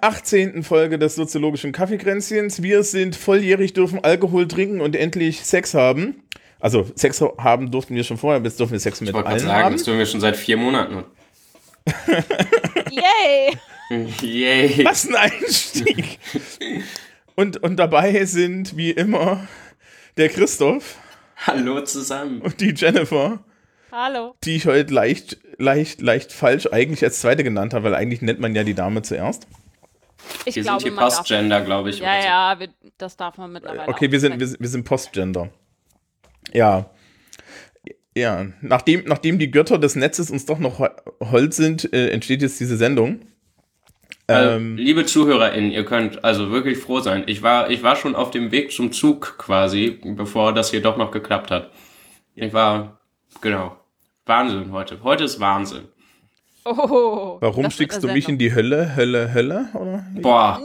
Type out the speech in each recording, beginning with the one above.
18. Folge des soziologischen Kaffeekränzchens. Wir sind volljährig, dürfen Alkohol trinken und endlich Sex haben. Also Sex haben durften wir schon vorher, jetzt dürfen wir Sex mit Ich wollte allen gerade sagen, haben. das tun wir schon seit vier Monaten. Yay! Yay. Was ein Einstieg! und, und dabei sind wie immer der Christoph Hallo zusammen. und die Jennifer, Hallo. die ich heute leicht, leicht, leicht falsch eigentlich als zweite genannt habe, weil eigentlich nennt man ja die Dame zuerst. Ich Wir glaube, sind hier. Postgender, glaube ich. Ja, so. ja, wir, das darf man mittlerweile. Okay, auch wir sind, wir, sind- wir sind Postgender. Ja. Ja, nachdem, nachdem die Götter des Netzes uns doch noch ho- hold sind, äh, entsteht jetzt diese Sendung. Äh, Ähm, liebe ZuhörerInnen, ihr könnt also wirklich froh sein. Ich war, ich war schon auf dem Weg zum Zug quasi, bevor das hier doch noch geklappt hat. Ich war, genau. Wahnsinn heute. Heute ist Wahnsinn. Oh, warum schickst du mich in die Hölle, Hölle, Hölle? Oder? Boah. Hm,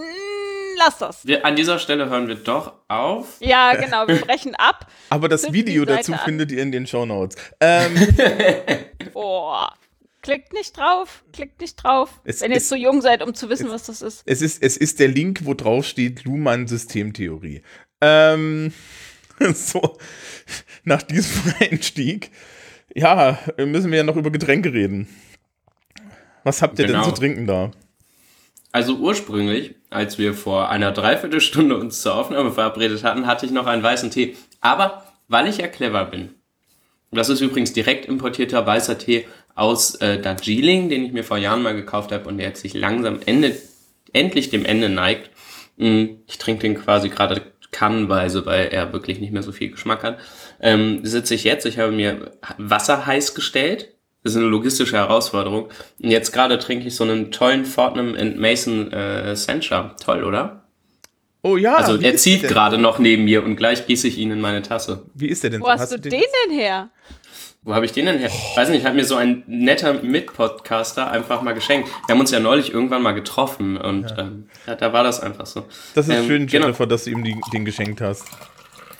Lass das. Wir, an dieser Stelle hören wir doch auf. Ja, genau, wir brechen ab. Aber das Video dazu an. findet ihr in den Shownotes. Ähm, Oh. Klickt nicht drauf, klickt nicht drauf. Es wenn ihr ist- so jung seid, um zu wissen, was das ist. es, ist, es ist der Link, wo drauf steht Luhmann-Systemtheorie. Ähm, so, nach diesem Einstieg, ja, müssen wir ja noch über Getränke reden. Was habt ihr Genau. denn zu trinken da? Also ursprünglich, als wir vor einer Dreiviertelstunde uns zur Aufnahme verabredet hatten, hatte ich noch einen weißen Tee. Aber weil ich ja clever bin, und das ist übrigens direkt importierter weißer Tee aus äh, Darjeeling, den ich mir vor Jahren mal gekauft habe und der jetzt sich langsam Ende, endlich dem Ende neigt. Mm, Ich trinke den quasi gerade kannenweise, weil er wirklich nicht mehr so viel Geschmack hat. Ähm, sitze ich jetzt, ich habe mir Wasser heiß gestellt. Das ist eine logistische Herausforderung. Und jetzt gerade trinke ich so einen tollen Fortnum and Mason äh, Sencha. Toll, oder? Oh ja, Also er zieht gerade noch neben mir und gleich gieße ich ihn in meine Tasse. Wie ist der denn? Wo hast, du den, denn her? Wo habe ich den denn her? Weiß nicht, hat mir so ein netter Mitpodcaster einfach mal geschenkt. Wir haben uns ja neulich irgendwann mal getroffen und ähm, ja, da war das einfach so. Das ist Ähm, schön, genau. Jennifer, dass du ihm die, den geschenkt hast.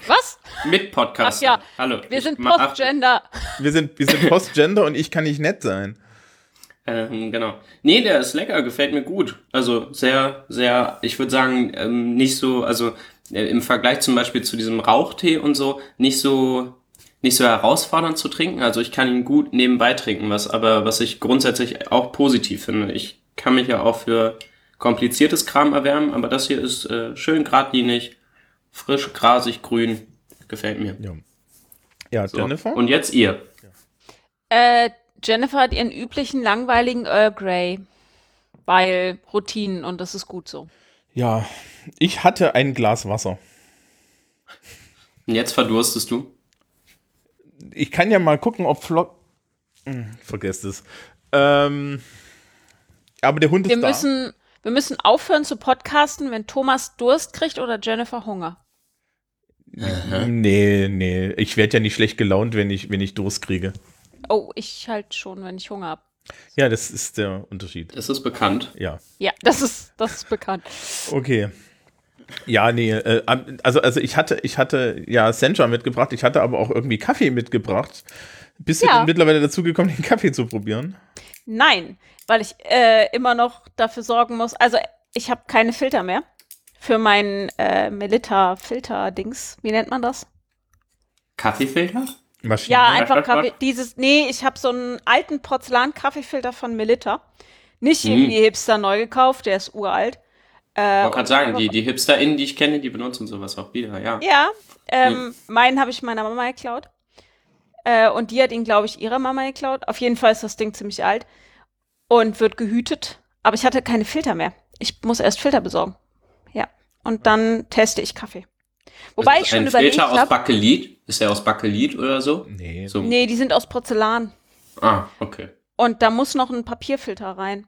Was? Mitpodcaster. Ach ja, Hallo. Wir ich sind Postgender. Wir sind, wir sind Postgender und ich kann nicht nett sein. Ähm, genau. Nee, der ist lecker, gefällt mir gut. Also sehr, sehr, ich würde sagen, ähm, nicht so, also äh, im Vergleich zum Beispiel zu diesem Rauchtee und so, nicht so, nicht so herausfordernd zu trinken. Also ich kann ihn gut nebenbei trinken, was aber, was ich grundsätzlich auch positiv finde. Ich kann mich ja auch für kompliziertes Kram erwärmen, aber das hier ist äh, schön geradlinig, frisch, grasig, grün. Gefällt mir. Ja, ja So. Jennifer? Und jetzt ihr. Äh, Jennifer hat ihren üblichen langweiligen Earl Grey. Weil Routinen und das ist gut so. ja, ich hatte ein Glas Wasser. Und jetzt verdurstest du. Ich kann ja mal gucken, ob Flock. Hm, Vergesst es. Ähm, aber der Hund ist Wir da. müssen, wir müssen aufhören zu podcasten, wenn Thomas Durst kriegt oder Jennifer Hunger. Nee, nee. Ich werde ja nicht schlecht gelaunt, wenn ich, wenn ich Durst kriege. Oh, ich halt schon, wenn ich Hunger habe. Ja, das ist der Unterschied. Das ist bekannt. Ja. Ja, das ist, das ist bekannt. Okay. Ja, nee, äh, also, also ich hatte, ich hatte ja Sencha mitgebracht, ich hatte aber auch irgendwie Kaffee mitgebracht. Bist du Ja. denn mittlerweile dazu gekommen, den Kaffee zu probieren? Nein, weil ich äh, immer noch dafür sorgen muss. Also ich habe keine Filter mehr für mein äh, Melitta-Filter-Dings. Wie nennt man das? Kaffeefilter? Maschine. Ja, einfach Kaffee. Dieses, nee, ich habe so einen alten Porzellan-Kaffeefilter von Melitta. Nicht Mhm. irgendwie hipster neu gekauft, der ist uralt. Äh, Ich wollte gerade sagen, die, die HipsterInnen, die ich kenne, die benutzen sowas auch wieder, ja. Ja, ähm, Hm. meinen habe ich meiner Mama geklaut. Äh, und die hat ihn, glaube ich, ihrer Mama geklaut. Auf jeden Fall ist das Ding ziemlich alt und wird gehütet. Aber ich hatte keine Filter mehr. Ich muss erst Filter besorgen. Und dann teste ich Kaffee. Wobei Also ich schon ein überlegt Filter aus habe. Bakelit? Ist der aus Bakelit oder so? Nee. so. Nee, die sind aus Porzellan. Ah, okay. Und da muss noch ein Papierfilter rein.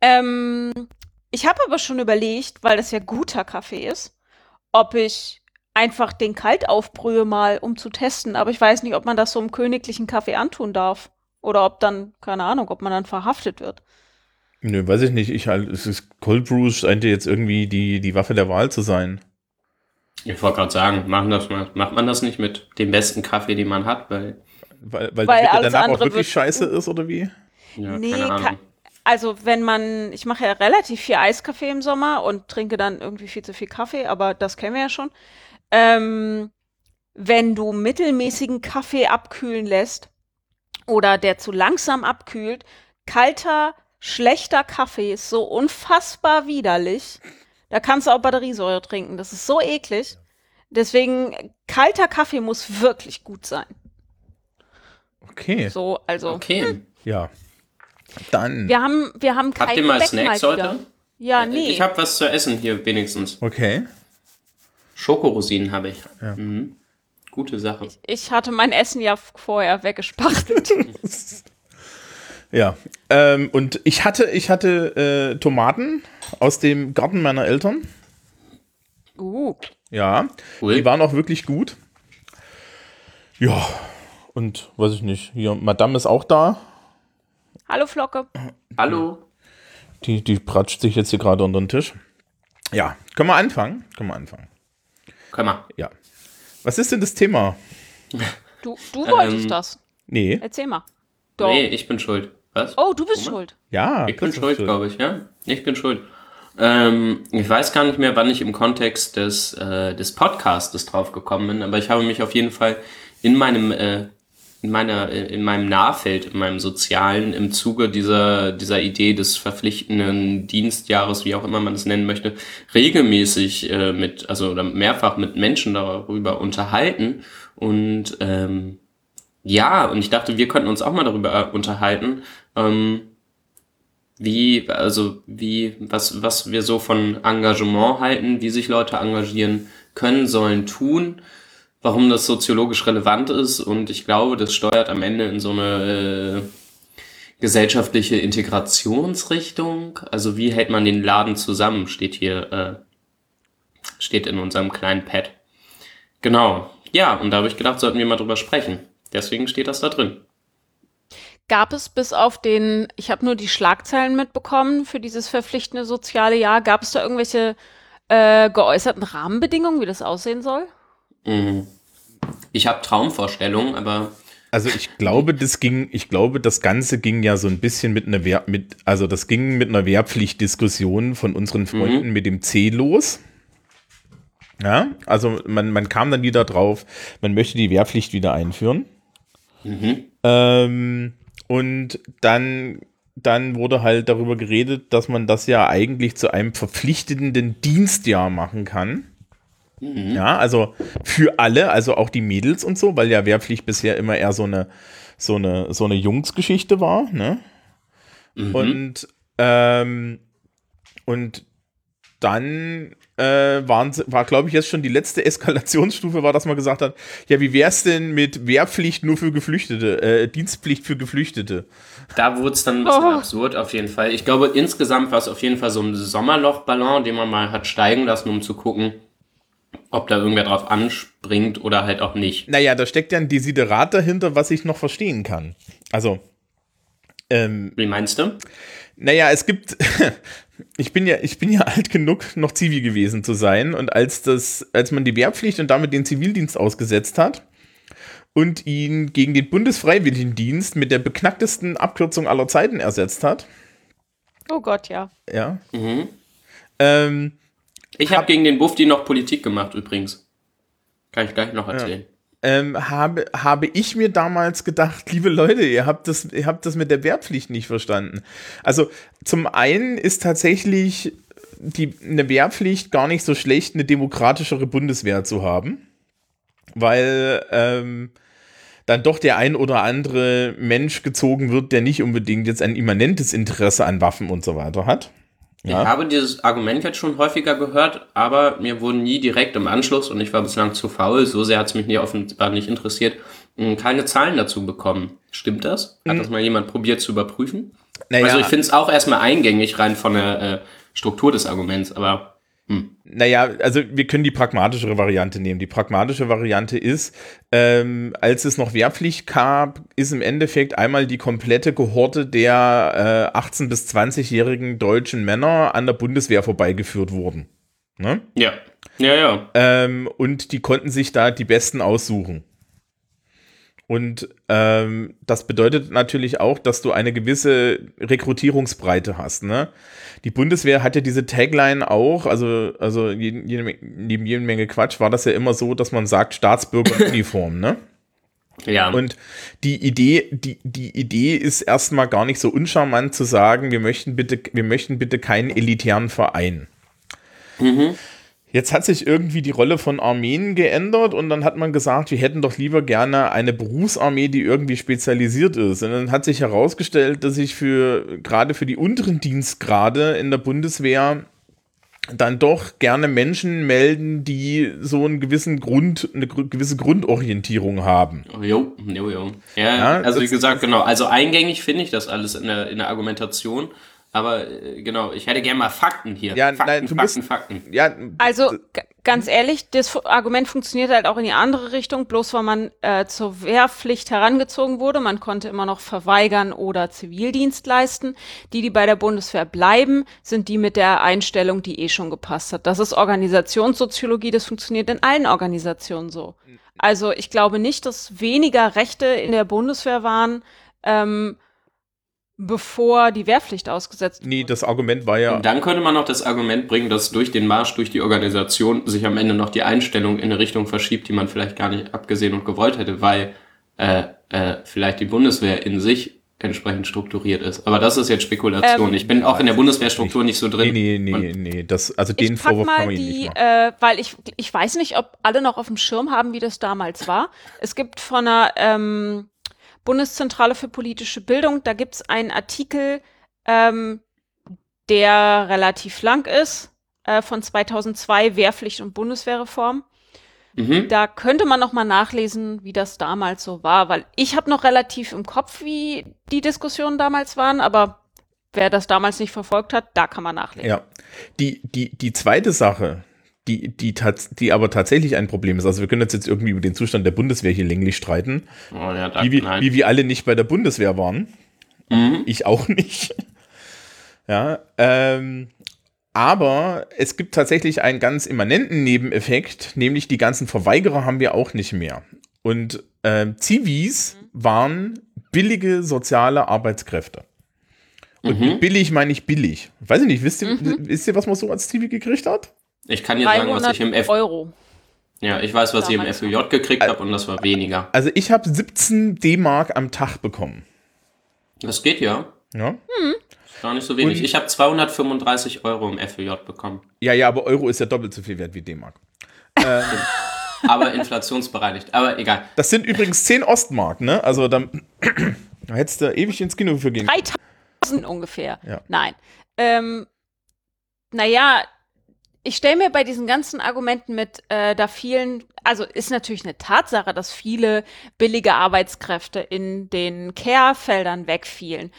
Ähm, ich habe aber schon überlegt, weil das ja guter Kaffee ist, ob ich einfach den kalt aufbrühe mal, um zu testen. Aber ich weiß nicht, ob man das so einem königlichen Kaffee antun darf. Oder ob dann, keine Ahnung, ob man dann verhaftet wird. Nö, weiß ich nicht. Ich halt, es ist Cold Brew scheint ja jetzt irgendwie die, die Waffe der Wahl zu sein. Ich wollte gerade sagen, machen das mal, macht man das nicht mit dem besten Kaffee, den man hat, weil, Weil, weil, Weil alles danach auch andere wirklich scheiße ist, oder wie? ja, Nee, keine ka- Ahnung. also wenn man, ich mache ja relativ viel Eiskaffee im Sommer und trinke dann irgendwie viel zu viel Kaffee, aber das kennen wir ja schon. Ähm, wenn du mittelmäßigen Kaffee abkühlen lässt oder der zu langsam abkühlt, kalter, schlechter Kaffee ist so unfassbar widerlich. Da kannst du auch Batteriesäure trinken. Das ist so eklig. Deswegen, kalter Kaffee muss wirklich gut sein. Okay, So, also. Okay. ja. Dann. Wir haben, wir haben kein Habt ihr mal Snacks mal heute? Ja, nee. Ich habe was zu essen hier wenigstens. Okay. Schokorosinen habe ich. Mhm. Gute Sache. Ich hatte mein Essen ja vorher weggespachtelt. Ja. Ähm, und ich hatte, ich hatte äh, Tomaten aus dem Garten meiner Eltern. uh, Ja. Cool. Die waren auch wirklich gut. Ja. Und weiß ich nicht. Hier, Madame ist auch da. hallo Flocke. Hallo. Die, die pratscht sich jetzt hier gerade unter den Tisch. Ja. Können wir anfangen? Können wir anfangen. Komm mal. Ja. Was ist denn das Thema? Du, du wolltest Ähm, das. Nee. Erzähl mal. Doch. Nee, ich bin schuld. Was? Oh, du bist schuld. Ja. Ich bin schuld, schön. glaube ich, ja. Ich bin schuld. Ähm, ich weiß gar nicht mehr, wann ich im Kontext des, äh, des Podcastes drauf gekommen bin, aber ich habe mich auf jeden Fall in meinem, äh, in meiner, in meinem Nahfeld, in meinem Sozialen, im Zuge dieser, dieser Idee des verpflichtenden Dienstjahres, wie auch immer man es nennen möchte, regelmäßig äh, mit, also oder mehrfach mit Menschen darüber unterhalten und ähm, ja, und ich dachte, wir könnten uns auch mal darüber äh, unterhalten, ähm, wie, also wie, was, was wir so von Engagement halten, wie sich Leute engagieren können, sollen, tun, warum das soziologisch relevant ist und ich glaube, das steuert am Ende in so eine äh, gesellschaftliche Integrationsrichtung. Also wie hält man den Laden zusammen, steht hier, äh, steht in unserem kleinen Pad. Genau. Ja, und da habe ich gedacht, sollten wir mal drüber sprechen. Deswegen steht das da drin. Gab es bis auf den, ich habe nur die Schlagzeilen mitbekommen für dieses verpflichtende soziale Jahr, gab es da irgendwelche äh, geäußerten Rahmenbedingungen, wie das aussehen soll? Mhm. Ich habe Traumvorstellungen, aber Also ich glaube, das ging, ich glaube, das Ganze ging ja so ein bisschen mit einer Wehr, mit, also das ging mit einer Wehrpflichtdiskussion von unseren Freunden mit dem C los. Ja, also man, man kam dann wieder drauf, man möchte die Wehrpflicht wieder einführen. Ähm, und dann, dann wurde halt darüber geredet, dass man das ja eigentlich zu einem verpflichtenden Dienstjahr machen kann. Ja, also für alle, also auch die Mädels und so, weil ja Wehrpflicht bisher immer eher so eine, so eine, so eine Jungsgeschichte war, ne? Und, ähm, und dann äh, waren, war, glaube ich, jetzt schon die letzte Eskalationsstufe, war, dass man gesagt hat, ja, wie wär's denn mit Wehrpflicht nur für Geflüchtete, äh, Dienstpflicht für Geflüchtete? da wurde es dann ein bisschen Oh. absurd auf jeden Fall. Ich glaube, insgesamt war es auf jeden Fall so ein Sommerlochballon, den man mal hat steigen lassen, um zu gucken, ob da irgendwer drauf anspringt oder halt auch nicht. Naja, da steckt ja ein Desiderat dahinter, was ich noch verstehen kann. Also, ähm, Wie meinst du? Naja, es gibt, ich bin ja, ich bin ja alt genug, noch Zivi gewesen zu sein. Und als das, als man die Wehrpflicht und damit den Zivildienst ausgesetzt hat und ihn gegen den Bundesfreiwilligendienst mit der beknacktesten Abkürzung aller Zeiten ersetzt hat, Oh Gott, ja. ja, Mhm. ähm, Ich habe gegen den Bufti noch Politik gemacht übrigens. Kann ich gleich noch erzählen. Ähm, habe, habe ich mir damals gedacht, liebe Leute, ihr habt das, ihr habt das mit der Wehrpflicht nicht verstanden. Also zum einen ist tatsächlich die, eine Wehrpflicht gar nicht so schlecht, eine demokratischere Bundeswehr zu haben, weil ähm, dann doch der ein oder andere Mensch gezogen wird, der nicht unbedingt jetzt ein immanentes Interesse an Waffen und so weiter hat. Ja. Ich habe dieses Argument jetzt schon häufiger gehört, aber mir wurden nie direkt im Anschluss, und ich war bislang zu faul, so sehr hat es mich nie offenbar nicht interessiert, mh, keine Zahlen dazu bekommen. Stimmt das? Hat das mal jemand probiert zu überprüfen? Naja, Also ich finde es auch erstmal eingängig rein von der äh, Struktur des Arguments, aber Naja, also wir können die pragmatischere Variante nehmen. Die pragmatische Variante ist, ähm, als es noch Wehrpflicht gab, ist im Endeffekt einmal die komplette Kohorte der äh, 18- bis 20-jährigen deutschen Männer an der Bundeswehr vorbeigeführt worden. Ne? Ja. Ja, ja. Ähm, und die konnten sich da die Besten aussuchen. Und ähm, das bedeutet natürlich auch, dass du eine gewisse Rekrutierungsbreite hast. Ne? Die Bundeswehr hatte diese Tagline auch, also, also jede, jede, neben jede Menge Quatsch war das ja immer so, dass man sagt Staatsbürger in Uniform. Ne? Ja. Und die Idee, die, die Idee ist erstmal gar nicht so uncharmant zu sagen, wir möchten bitte, wir möchten bitte keinen elitären Verein. Jetzt hat sich irgendwie die Rolle von Armeen geändert und dann hat man gesagt, wir hätten doch lieber gerne eine Berufsarmee, die irgendwie spezialisiert ist. Und dann hat sich herausgestellt, dass sich für gerade für die unteren Dienstgrade in der Bundeswehr dann doch gerne Menschen melden, die so einen gewissen Grund, eine gewisse Grundorientierung haben. Jo, jo, jo. Ja, Ja, also wie gesagt, genau. Also eingängig finde ich das alles in der, in der Argumentation. Aber äh, genau, ich hätte gerne mal Fakten hier. Ja, Fakten, nein, du Fakten, musst- Fakten. Ja, Also ganz ehrlich, das Argument funktioniert halt auch in die andere Richtung, bloß weil man äh, zur Wehrpflicht herangezogen wurde. Man konnte immer noch verweigern oder Zivildienst leisten. Die, die bei der Bundeswehr bleiben, sind die mit der Einstellung, die eh schon gepasst hat. Das ist Organisationssoziologie, das funktioniert in allen Organisationen so. Also ich glaube nicht, dass weniger Rechte in der Bundeswehr waren, ähm, bevor die Wehrpflicht ausgesetzt nee, das Argument war ja, Und dann könnte man noch das Argument bringen, dass durch den Marsch durch die Organisation sich am Ende noch die Einstellung in eine Richtung verschiebt, die man vielleicht gar nicht abgesehen und gewollt hätte, weil äh, äh, vielleicht die Bundeswehr in sich entsprechend strukturiert ist. Aber das ist jetzt Spekulation. Ähm, ich bin auch in der Bundeswehrstruktur nicht so drin. nee, nee, nee, nee, das, also den Vorwurf kann man ihnen nicht die, machen. äh, weil ich, ich weiß nicht, ob alle noch auf dem Schirm haben, wie das damals war. Es gibt von der ähm, Bundeszentrale für politische Bildung, da gibt's einen Artikel, ähm, der relativ lang ist, äh, von 2002, Wehrpflicht und Bundeswehrreform. Mhm. Da könnte man noch mal nachlesen, wie das damals so war, weil ich habe noch relativ im Kopf, wie die Diskussionen damals waren, aber wer das damals nicht verfolgt hat, da kann man nachlesen. Ja. Die, die, die zweite Sache, die, die, die aber tatsächlich ein Problem ist, also wir können uns jetzt irgendwie über den Zustand der Bundeswehr hier länglich streiten, Oh, ja, wie, wir- wie wir alle nicht bei der Bundeswehr waren. Mhm. Ich auch nicht. Ja, ähm, aber es gibt tatsächlich einen ganz immanenten Nebeneffekt, nämlich die ganzen Verweigerer haben wir auch nicht mehr. Und ähm, Zivis waren billige soziale Arbeitskräfte. Und Mhm. mit billig meine ich billig. Weiß ich nicht, wisst ihr, wisst ihr, was man so als Zivi gekriegt hat? Ich kann dir sagen, was 300 ich im F Euro. ja, ich weiß, was ich im FÜJ gekriegt habe und das war weniger. Also ich habe 17 D-Mark am Tag bekommen. Das geht ja. Ja, Ist Gar nicht so wenig. Und- ich habe 235 Euro im FÜJ bekommen. ja, ja aber Euro ist ja doppelt so viel wert wie D-Mark. Aber inflationsbereinigt. Aber egal. Das sind übrigens 10 Ostmark, ne? Also dann da hättest du ewig ins Kino für gehen. 3000 ungefähr. Ja. Nein. Ähm, naja, ich stelle mir bei diesen ganzen Argumenten mit, äh, da vielen, also ist natürlich eine Tatsache, dass viele billige Arbeitskräfte in den Care-Feldern wegfielen.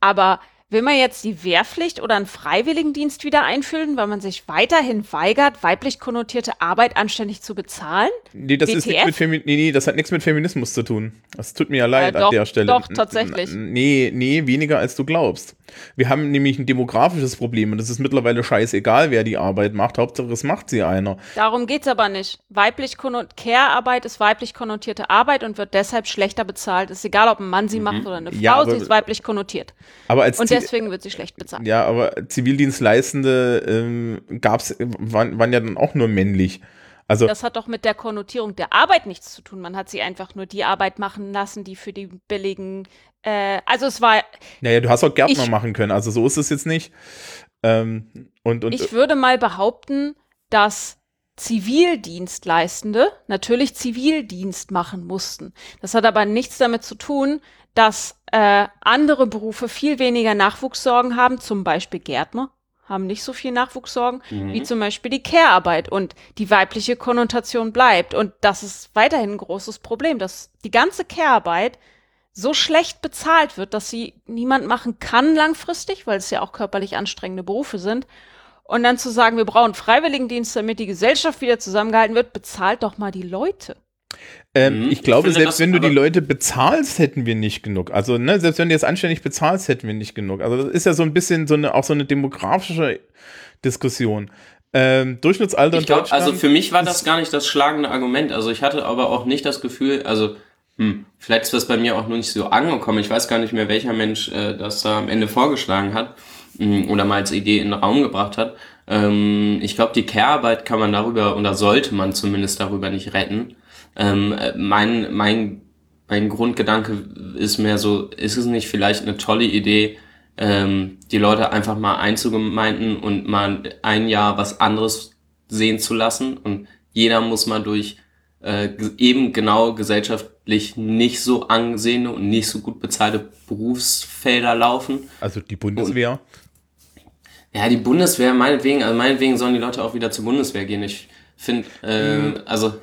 Aber will man jetzt die Wehrpflicht oder einen Freiwilligendienst wieder einführen, weil man sich weiterhin weigert, weiblich konnotierte Arbeit anständig zu bezahlen? Nee, das ist nichts mit Femi nee, nee, das hat nichts mit Feminismus zu tun. Das tut mir ja leid Äh, an doch, der Stelle. doch, tatsächlich. Nee, nee, weniger als du glaubst. Wir haben nämlich ein demografisches Problem und es ist mittlerweile scheißegal, wer die Arbeit macht. Hauptsache, es macht sie einer. Darum geht's aber nicht. Weiblich Care-Arbeit ist weiblich konnotierte Arbeit und wird deshalb schlechter bezahlt. Ist egal, ob ein Mann sie macht oder eine Frau, Ja, aber- sie ist weiblich konnotiert. Aber als Und deswegen wird sie schlecht bezahlt. ja, aber Zivildienstleistende ähm, gab's, waren, waren ja dann auch nur männlich. Also Das hat doch mit der Konnotierung der Arbeit nichts zu tun. Man hat sie einfach nur die Arbeit machen lassen, die für die billigen. Äh, also es war, Naja, du hast auch Gärtner Ich- machen können, also so ist es jetzt nicht. Ähm, und, und ich würde mal behaupten, dass Zivildienstleistende natürlich Zivildienst machen mussten. Das hat aber nichts damit zu tun, dass äh, andere Berufe viel weniger Nachwuchssorgen haben, zum Beispiel Gärtner haben nicht so viel Nachwuchssorgen Mhm. wie zum Beispiel die Care-Arbeit und die weibliche Konnotation bleibt. Und das ist weiterhin ein großes Problem, dass die ganze Care-Arbeit so schlecht bezahlt wird, dass sie niemand machen kann langfristig, weil es ja auch körperlich anstrengende Berufe sind. Und dann zu sagen, wir brauchen Freiwilligendienst, damit die Gesellschaft wieder zusammengehalten wird, bezahlt doch mal die Leute. Ähm, Mhm. ich glaube, Ich selbst das wenn du die Leute bezahlst, hätten wir nicht genug. Also, ne, selbst wenn du jetzt anständig bezahlst, hätten wir nicht genug. Also, das ist ja so ein bisschen so eine, auch so eine demografische Diskussion. Ähm, Durchschnittsalter Ich Deutschland. also für mich war das gar nicht das schlagende Argument. Also ich hatte aber auch nicht das Gefühl, also hm, vielleicht ist das bei mir auch nur nicht so angekommen. Ich weiß gar nicht mehr, welcher Mensch äh, das da am Ende vorgeschlagen hat hm, oder mal als Idee in den Raum gebracht hat. Ähm, ich glaube, die Care-Arbeit kann man darüber oder sollte man zumindest darüber nicht retten. Ähm, äh, mein, mein, mein Grundgedanke ist mehr so, ist es nicht vielleicht eine tolle Idee, ähm, die Leute einfach mal einzugemeinden und mal ein Jahr was anderes sehen zu lassen und jeder muss mal durch äh, eben genau gesellschaftlich nicht so angesehene und nicht so gut bezahlte Berufsfelder laufen. also die Bundeswehr. Ja, die Bundeswehr, meinetwegen, also meinetwegen sollen die Leute auch wieder zur Bundeswehr gehen. Ich finde, äh, also,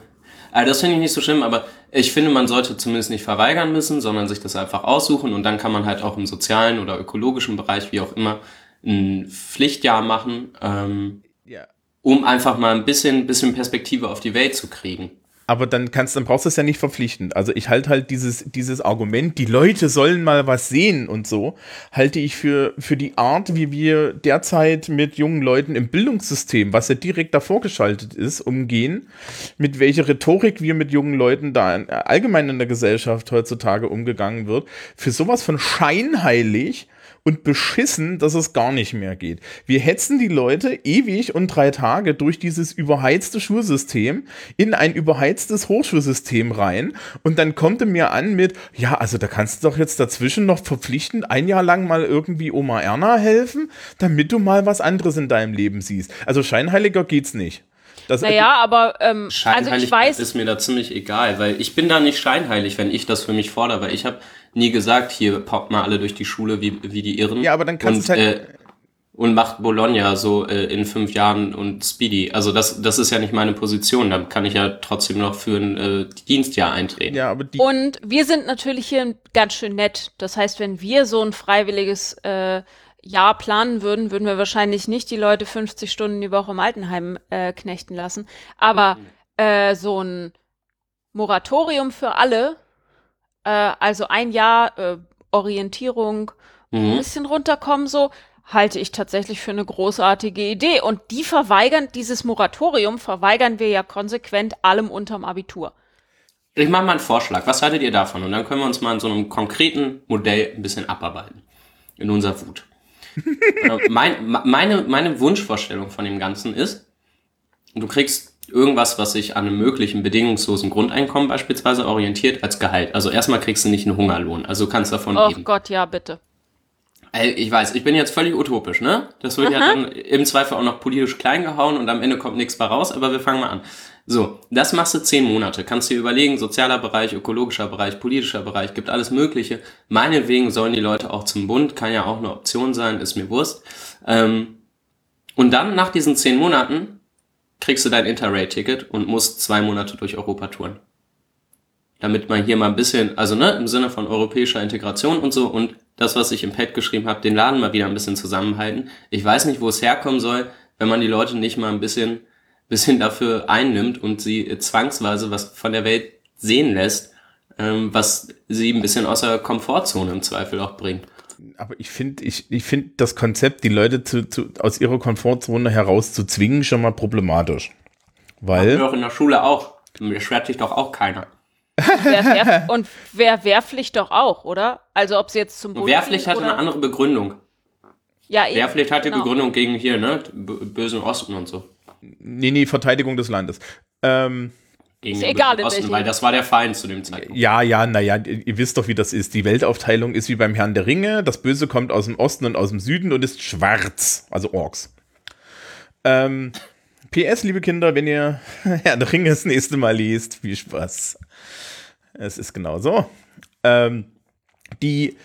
also das finde ich nicht so schlimm, aber ich finde, man sollte zumindest nicht verweigern müssen, sondern sich das einfach aussuchen und dann kann man halt auch im sozialen oder ökologischen Bereich, wie auch immer, ein Pflichtjahr machen, ähm, Ja. um einfach mal ein bisschen, bisschen Perspektive auf die Welt zu kriegen. Aber dann kannst, dann brauchst du es ja nicht verpflichtend. Also ich halte halt dieses, dieses Argument, die Leute sollen mal was sehen und so, halte ich für, für die Art, wie wir derzeit mit jungen Leuten im Bildungssystem, was ja direkt davor geschaltet ist, umgehen, mit welcher Rhetorik wir mit jungen Leuten da in- allgemein in der Gesellschaft heutzutage umgegangen wird, für sowas von scheinheilig und beschissen, dass es gar nicht mehr geht. Wir hetzen die Leute ewig und drei Tage durch dieses überheizte Schulsystem in ein überheiztes Hochschulsystem rein und dann kommt er mir an mit, ja, also da kannst du doch jetzt dazwischen noch verpflichtend ein Jahr lang mal irgendwie Oma Erna helfen, damit du mal was anderes in deinem Leben siehst. Also scheinheiliger geht's nicht. Das, Naja, aber ähm, also Scheinheiligkeit ich weiß, ist mir da ziemlich egal, weil ich bin da nicht scheinheilig, wenn ich das für mich fordere, weil ich habe nie gesagt, hier poppt mal alle durch die Schule wie, wie die Irren. Ja, aber dann kannst und, du's halt- äh, und macht Bologna so äh, in fünf Jahren und Speedy. Also das, das ist ja nicht meine Position. Da kann ich ja trotzdem noch für ein äh, Dienstjahr eintreten. ja, aber die, Und wir sind natürlich hier ganz schön nett. Das heißt, wenn wir so ein freiwilliges äh, Jahr planen würden, würden wir wahrscheinlich nicht die Leute 50 Stunden die Woche im Altenheim äh, knechten lassen. Aber äh, so ein Moratorium für alle, äh, also ein Jahr äh, Orientierung, ein Mhm. bisschen runterkommen, so halte ich tatsächlich für eine großartige Idee. Und die verweigern, dieses Moratorium verweigern wir ja konsequent allem unterm Abitur. Ich mache mal einen Vorschlag. Was haltet ihr davon? Und dann können wir uns mal in so einem konkreten Modell ein bisschen abarbeiten. In unserer Wut. Äh, mein, me- meine, meine Wunschvorstellung von dem Ganzen ist, du kriegst irgendwas, was sich an einem möglichen bedingungslosen Grundeinkommen beispielsweise orientiert, als Gehalt. Also erstmal kriegst du nicht einen Hungerlohn. Also kannst davon Oh leben. Gott, ja, bitte. Ich weiß, ich bin jetzt völlig utopisch, ne? Das wird ja dann im Zweifel auch noch politisch klein gehauen und am Ende kommt nichts bei raus, aber wir fangen mal an. So, das machst du zehn Monate. Kannst dir überlegen, sozialer Bereich, ökologischer Bereich, politischer Bereich, gibt alles Mögliche. Meinetwegen sollen die Leute auch zum Bund, kann ja auch eine Option sein, ist mir Wurst. Ähm, und dann, nach diesen zehn Monaten, kriegst du dein Interrail-Ticket und musst zwei Monate durch Europa touren damit man hier mal ein bisschen, also ne, im Sinne von europäischer Integration und so und das, was ich im Pad geschrieben habe, den Laden mal wieder ein bisschen zusammenhalten. Ich weiß nicht, wo es herkommen soll, wenn man die Leute nicht mal ein bisschen, bisschen dafür einnimmt und sie zwangsweise was von der Welt sehen lässt, ähm, was sie ein bisschen aus der Komfortzone im Zweifel auch bringt. aber ich finde, ich, ich finde das Konzept, die Leute zu, zu, aus ihrer Komfortzone heraus zu zwingen, schon mal problematisch. Weil. Ja, auch in der Schule auch. Mir schwert sich doch auch keiner. Und wer Wehrpflicht doch auch, oder? Also ob sie jetzt zum Bund Wehrpflicht hatte eine andere Begründung. Ja, eben, Wehrpflicht hatte genau. Begründung gegen hier, ne, bösen Osten und so. Nee, nee, Verteidigung des Landes. Ähm, Gegen Ist den egal, Osten, weil das war der Feind zu dem Zeitpunkt. ja, ja, naja, ihr ihr wisst doch, wie das ist. Die Weltaufteilung ist wie beim Herrn der Ringe. Das Böse kommt aus dem Osten und aus dem Süden und ist schwarz. Also Orks. Ähm, PS, liebe Kinder, wenn ihr Herrn der Ringe das nächste Mal liest, viel Spaß. Es ist genau so. Ähm, die,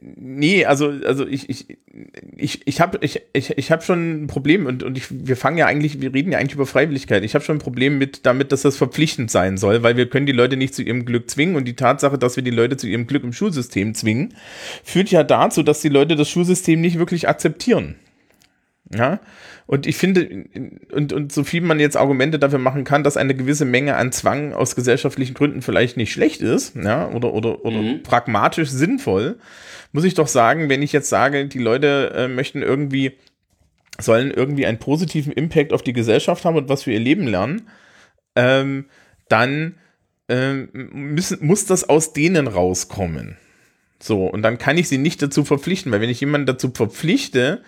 nee, also, also ich, ich, ich, ich habe ich, ich, ich hab schon ein Problem und, und ich, wir fangen ja eigentlich, wir reden ja eigentlich über Freiwilligkeit. Ich habe schon ein Problem mit damit, dass das verpflichtend sein soll, weil wir können die Leute nicht zu ihrem Glück zwingen und die Tatsache, dass wir die Leute zu ihrem Glück im Schulsystem zwingen, führt ja dazu, dass die Leute das Schulsystem nicht wirklich akzeptieren. Ja, und ich finde, und, und so viel man jetzt Argumente dafür machen kann, dass eine gewisse Menge an Zwang aus gesellschaftlichen Gründen vielleicht nicht schlecht ist, ja, oder, oder, oder Mhm. pragmatisch sinnvoll, muss ich doch sagen, wenn ich jetzt sage, die Leute äh, möchten irgendwie sollen irgendwie einen positiven Impact auf die Gesellschaft haben und was für ihr Leben lernen, ähm, dann ähm, müssen, muss das aus denen rauskommen. So, und dann kann ich sie nicht dazu verpflichten, weil wenn ich jemanden dazu verpflichte,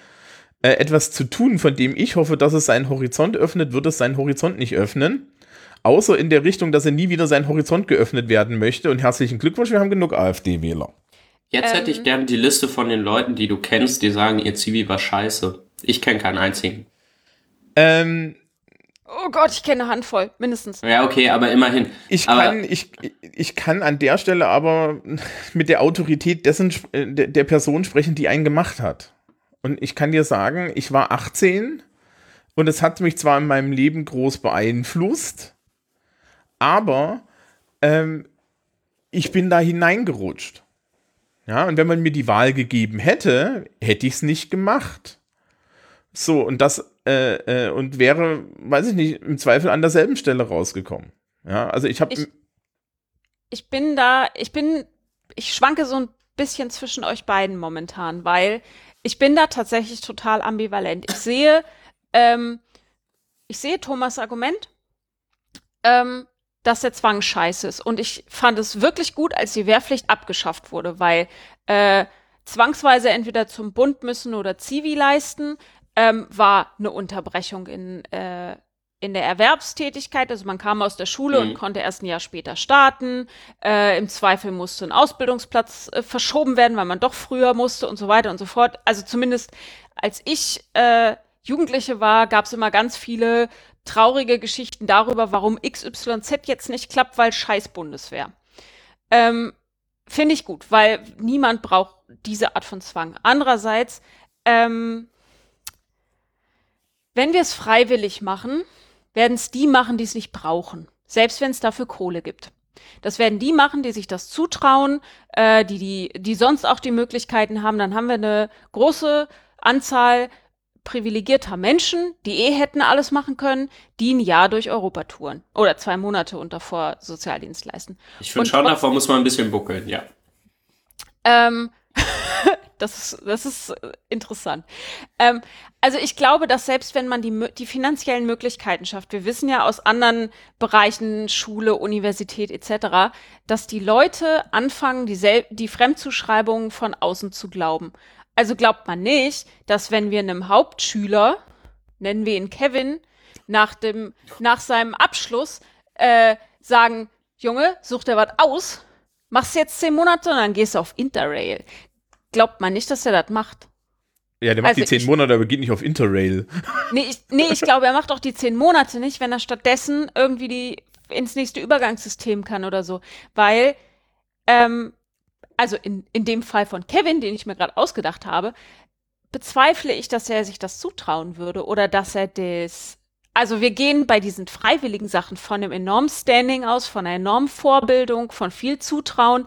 äh, etwas zu tun, von dem ich hoffe, dass es seinen Horizont öffnet, wird es seinen Horizont nicht öffnen. Außer in der Richtung, dass er nie wieder sein Horizont geöffnet werden möchte. Und herzlichen Glückwunsch, wir haben genug AfD-Wähler. Jetzt hätte ich Ähm. gern die Liste von den Leuten, die du kennst, die sagen, ihr Zivi war scheiße. Ich kenne keinen einzigen. Ähm, Oh Gott, ich kenne eine Handvoll, mindestens. Ja, okay, aber immerhin. ich, aber kann, ich, ich kann an der Stelle aber mit der Autorität dessen, äh, der, der Person sprechen, die einen gemacht hat. Und ich kann dir sagen, ich war 18 und es hat mich zwar in meinem Leben groß beeinflusst, aber ähm, ich bin da hineingerutscht. Ja, und wenn man mir die Wahl gegeben hätte, hätte ich es nicht gemacht. So, und das, äh, äh, und wäre, weiß ich nicht, im Zweifel an derselben Stelle rausgekommen. Ja, also ich habe, Ich- Ich bin da, ich bin, ich schwanke so ein bisschen zwischen euch beiden momentan, weil ich bin da tatsächlich total ambivalent. Ich sehe, ähm, ich sehe Thomas Argument, ähm, dass der Zwang scheiße ist. Und ich fand es wirklich gut, als die Wehrpflicht abgeschafft wurde, weil äh, zwangsweise entweder zum Bund müssen oder Zivi leisten, ähm, war eine Unterbrechung in, äh, in der Erwerbstätigkeit. Also man kam aus der Schule Mhm. und konnte erst ein Jahr später starten. Äh, Im Zweifel musste ein Ausbildungsplatz äh, verschoben werden, weil man doch früher musste und so weiter und so fort. Also zumindest als ich äh, Jugendliche war, gab es immer ganz viele traurige Geschichten darüber, warum XYZ jetzt nicht klappt, weil scheiß Bundeswehr. Ähm, Finde ich gut, weil niemand braucht diese Art von Zwang. Andererseits, ähm, wenn wir es freiwillig machen, werden es die machen, die es nicht brauchen. Selbst wenn es dafür Kohle gibt. Das werden die machen, die sich das zutrauen, äh, die, die, die sonst auch die Möglichkeiten haben. Dann haben wir eine große Anzahl privilegierter Menschen, die eh hätten alles machen können, die ein Jahr durch Europa touren. Oder zwei Monate und davor Sozialdienst leisten. ich finde schon, davor muss man ein bisschen buckeln, ja. Ähm, das ist, das ist äh, interessant. Ähm, also ich glaube, dass selbst wenn man die, die finanziellen Möglichkeiten schafft, wir wissen ja aus anderen Bereichen, Schule, Universität etc., dass die Leute anfangen, die, die Fremdzuschreibungen von außen zu glauben. Also glaubt man nicht, dass wenn wir einem Hauptschüler, nennen wir ihn Kevin, nach, dem, nach seinem Abschluss äh, sagen, Junge, such dir was aus, machst jetzt zehn Monate und dann gehst du auf Interrail. Glaubt man nicht, dass er das macht. ja, der macht also die zehn ich- Monate, aber geht nicht auf Interrail. Nee, ich, nee, ich glaube, er macht auch die zehn Monate nicht, wenn er stattdessen irgendwie die ins nächste Übergangssystem kann oder so. Weil, ähm, also in, in dem Fall von Kevin, den ich mir gerade ausgedacht habe, bezweifle ich, dass er sich das zutrauen würde oder dass er das. Also wir gehen bei diesen freiwilligen Sachen von einem enormen Standing aus, von einer enormen Vorbildung, von viel Zutrauen.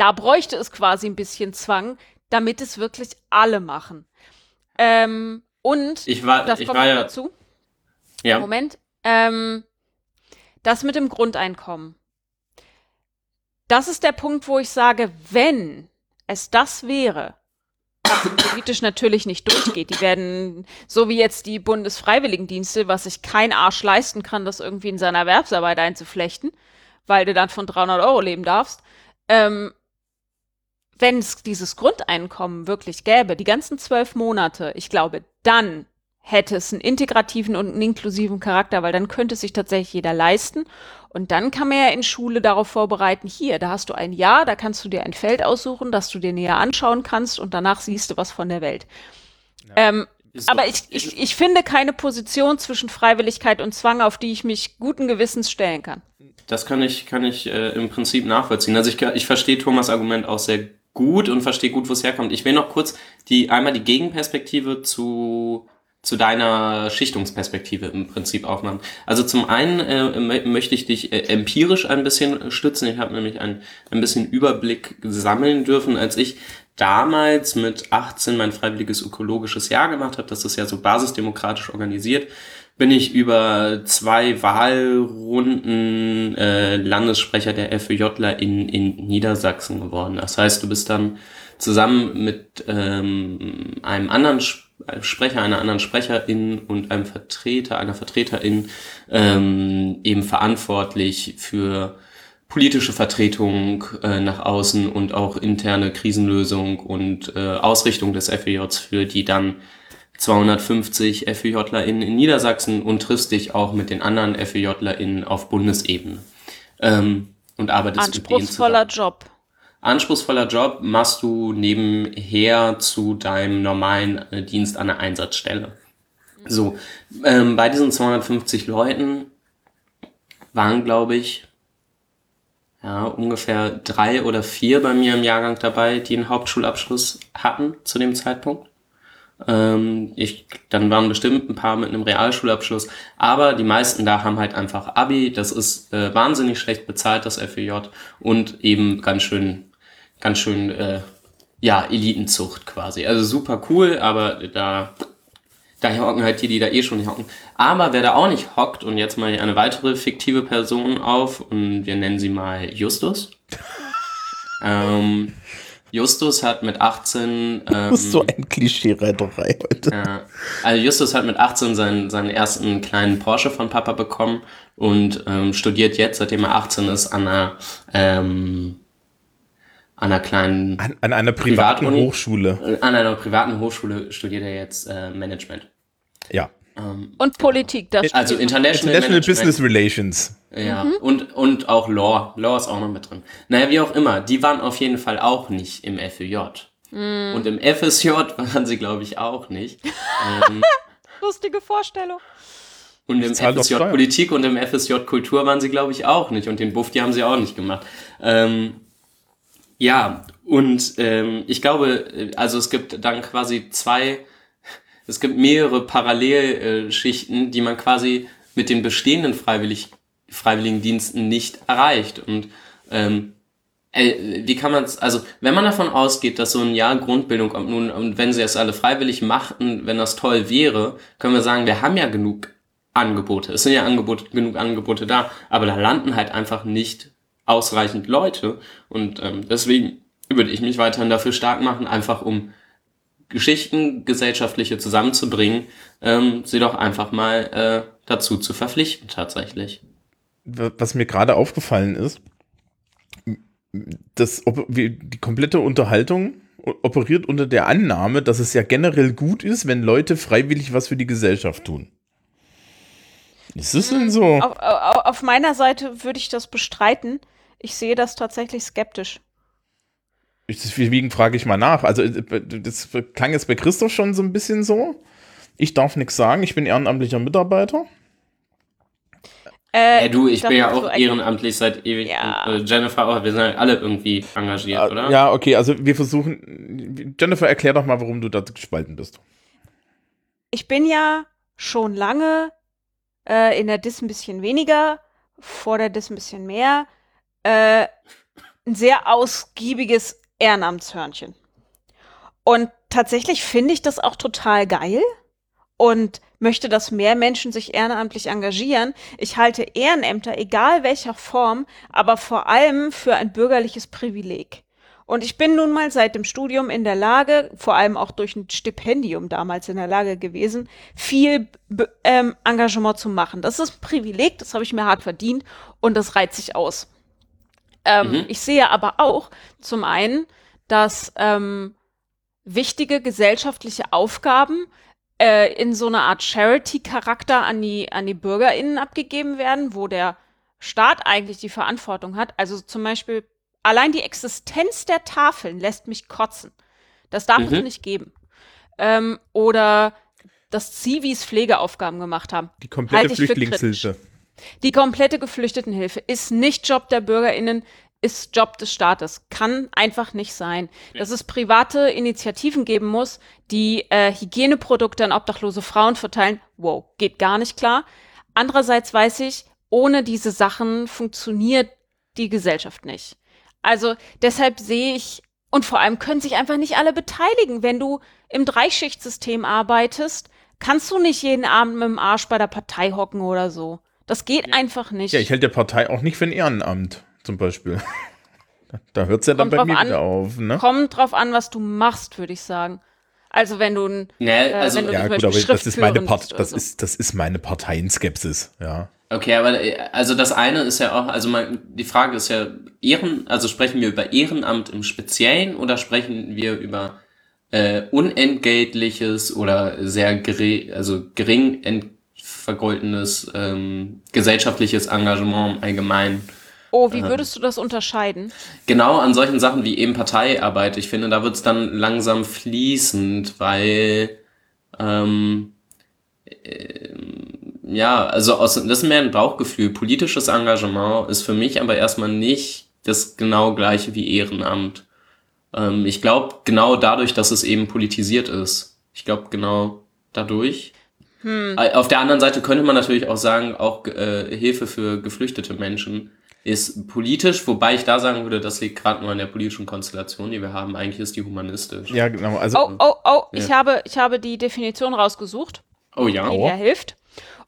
Da bräuchte es quasi ein bisschen Zwang, damit es wirklich alle machen. Ähm, und Ich war, das ich kommt war ja, dazu. ja, Moment. Ähm, das mit dem Grundeinkommen. Das ist der Punkt, wo ich sage, wenn es das wäre, was politisch natürlich nicht durchgeht. Die werden, so wie jetzt die Bundesfreiwilligendienste, was sich kein Arsch leisten kann, das irgendwie in seiner Erwerbsarbeit einzuflechten, weil du dann von 300 Euro leben darfst. Ähm, wenn es dieses Grundeinkommen wirklich gäbe, die ganzen zwölf Monate, ich glaube, dann hätte es einen integrativen und einen inklusiven Charakter, weil dann könnte es sich tatsächlich jeder leisten. Und dann kann man ja in Schule darauf vorbereiten, hier, da hast du ein Jahr, da kannst du dir ein Feld aussuchen, das du dir näher anschauen kannst und danach siehst du was von der Welt. Ähm, Ist aber ich, ich, ich finde keine Position zwischen Freiwilligkeit und Zwang, auf die ich mich guten Gewissens stellen kann. Das kann ich, kann ich äh, im Prinzip nachvollziehen. Also ich, ich verstehe Thomas Argument auch sehr gut und verstehe gut, wo es herkommt. Ich will noch kurz die einmal die Gegenperspektive zu zu deiner Schichtungsperspektive im Prinzip aufmachen. Also zum einen äh, mö- möchte ich dich äh, empirisch ein bisschen stützen. Ich habe nämlich ein, ein bisschen Überblick sammeln dürfen, als ich damals mit 18 mein freiwilliges ökologisches Jahr gemacht habe. Das ist ja so basisdemokratisch organisiert bin ich über zwei Wahlrunden äh, Landessprecher der FÖJler in, in Niedersachsen geworden. Das heißt, du bist dann zusammen mit ähm, einem anderen Sprecher einer anderen Sprecherin und einem Vertreter, einer Vertreterin ähm, eben verantwortlich für politische Vertretung äh, nach außen und auch interne Krisenlösung und äh, Ausrichtung des FEJs für die dann 250 FEJlerInnen in Niedersachsen und triffst dich auch mit den anderen FEJlerInnen auf Bundesebene. Ähm, und arbeitest mit denen Anspruchsvoller zusammen. Job. Anspruchsvoller Job machst du nebenher zu deinem normalen äh, Dienst an der Einsatzstelle. So, ähm, bei diesen 250 Leuten waren, glaube ich, ja, ungefähr drei oder vier bei mir im Jahrgang dabei, die einen Hauptschulabschluss hatten zu dem Zeitpunkt. Ähm, ich, dann waren bestimmt ein paar mit einem Realschulabschluss, aber die meisten da haben halt einfach Abi, das ist äh, wahnsinnig schlecht bezahlt, das FEJ, und eben ganz schön, ganz schön, äh, ja, Elitenzucht quasi. Also super cool, aber da, da hocken halt die, die da eh schon nicht hocken. Aber wer da auch nicht hockt, und jetzt mal eine weitere fiktive Person auf, und wir nennen sie mal Justus. ähm, Justus hat mit 18 ähm, Das ist so ein Klischee-Reiterei heute. ja. Also Justus hat mit 18 seinen, seinen ersten kleinen Porsche von Papa bekommen und ähm, studiert jetzt, seitdem er 18 ist, an einer, ähm, an einer kleinen, An, an einer privaten Privatuni? Hochschule. an einer privaten Hochschule studiert er jetzt äh, Management. Ja. Und Politik, das Also International, International. Business Relations. Ja, und, und auch Law. Law ist auch noch mit drin. Naja, wie auch immer, die waren auf jeden Fall auch nicht im FEJ. Und im FSJ waren sie, glaube ich, auch nicht. ähm, lustige Vorstellung. Und im FSJ. Politik und im FSJ Kultur waren sie, glaube ich, auch nicht. Und den Buff, die haben sie auch nicht gemacht. Ähm, ja, und ähm, ich glaube, äh, also es gibt dann quasi zwei, es gibt mehrere Parallelschichten, die man quasi mit den bestehenden Freiwillig Freiwilligendiensten nicht erreicht. Und ähm, äh, wie kann man es, also wenn man davon ausgeht, dass so ein Jahr Grundbildung, ob nun, und wenn sie es alle freiwillig machten, wenn das toll wäre, können wir sagen, wir haben ja genug Angebote. Es sind ja Angebote, genug Angebote da, aber da landen halt einfach nicht ausreichend Leute. Und ähm, deswegen würde ich mich weiterhin dafür stark machen, einfach um Geschichten gesellschaftliche zusammenzubringen, ähm, sie doch einfach mal äh, dazu zu verpflichten tatsächlich. was mir gerade aufgefallen ist, das, wie- die komplette Unterhaltung operiert unter der Annahme, dass es ja generell gut ist, wenn Leute freiwillig was für die Gesellschaft tun. Ist es denn so? Auf, auf, auf meiner Seite würde ich das bestreiten. Ich sehe das tatsächlich skeptisch. Deswegen frage ich mal nach. Also, äh, das klang jetzt bei Christoph schon so ein bisschen so. Ich darf nichts sagen, ich bin ehrenamtlicher Mitarbeiter. Äh, Ja, du, ich bin ja auch ehrenamtlich seit ewig. Ja. Und, äh, Jennifer auch, wir sind halt alle irgendwie engagiert, oder? Ja, okay, also wir versuchen. Jennifer, erklär doch mal, warum du da gespalten bist. Ich bin ja schon lange äh, in der Dis ein bisschen weniger, vor der Dis ein bisschen mehr. Äh, ein sehr ausgiebiges Ehrenamtshörnchen. Und tatsächlich finde ich das auch total geil und möchte, dass mehr Menschen sich ehrenamtlich engagieren. Ich halte Ehrenämter, egal welcher Form, aber vor allem für ein bürgerliches Privileg. Und ich bin nun mal seit dem Studium in der Lage, vor allem auch durch ein Stipendium damals in der Lage gewesen, viel ähm, Engagement zu machen. Das ist ein Privileg, das habe ich mir hart verdient und das reizt sich aus. Ähm, Mhm. Ich sehe aber auch zum einen, dass ähm, wichtige gesellschaftliche Aufgaben äh, in so einer Art Charity-Charakter an die, an die BürgerInnen abgegeben werden, wo der Staat eigentlich die Verantwortung hat. Also zum Beispiel allein die Existenz der Tafeln lässt mich kotzen. Das darf es Mhm. nicht geben. Ähm, oder dass Zivis Pflegeaufgaben gemacht haben. Die komplette Flüchtlingshilfe. Die komplette Geflüchtetenhilfe ist nicht Job der BürgerInnen, ist Job des Staates. Kann einfach nicht sein. Dass es private Initiativen geben muss, die äh, Hygieneprodukte an obdachlose Frauen verteilen, wow, geht gar nicht klar. Andererseits weiß ich, ohne diese Sachen funktioniert die Gesellschaft nicht. Also deshalb sehe ich, und vor allem können sich einfach nicht alle beteiligen. Wenn du im Dreischichtsystem arbeitest, kannst du nicht jeden Abend mit dem Arsch bei der Partei hocken oder so. Das geht einfach nicht. Ja, ich hält der Partei auch nicht für ein Ehrenamt, zum Beispiel. Da hört es ja dann Kommt bei mir an. wieder auf, ne? Kommt drauf an, was du machst, würde ich sagen. Also wenn du ein Nee, Äh, also, wenn du- Ja, zum gut, Beispiel aber das ist meine Schriftführerin Part bist oder das so. ist, das ist meine Parteienskepsis, ja. okay, aber äh, also das eine ist ja auch, also man, die Frage ist ja, Ehren, also sprechen wir über Ehrenamt im Speziellen oder sprechen wir über äh, unentgeltliches oder sehr gering, also gering vergoltenes ähm, gesellschaftliches Engagement im Allgemeinen? Oh, wie würdest du das unterscheiden? Genau an solchen Sachen wie eben Parteiarbeit. Ich finde, da wird's dann langsam fließend, weil ähm, ähm, ja, also aus, das ist mehr ein Bauchgefühl. Politisches Engagement ist für mich aber erstmal nicht das genau gleiche wie Ehrenamt. Ähm, ich glaube, genau dadurch, dass es eben politisiert ist. Ich glaube, genau dadurch. Äh, Auf der anderen Seite könnte man natürlich auch sagen, auch äh, Hilfe für geflüchtete Menschen ist politisch, wobei ich da sagen würde, das liegt gerade nur an der politischen Konstellation, die wir haben. Eigentlich ist die humanistisch. Ja, genau. Also, Oh, oh, oh, ich, Ja. habe, ich habe die Definition rausgesucht, Oh ja. die dir hilft.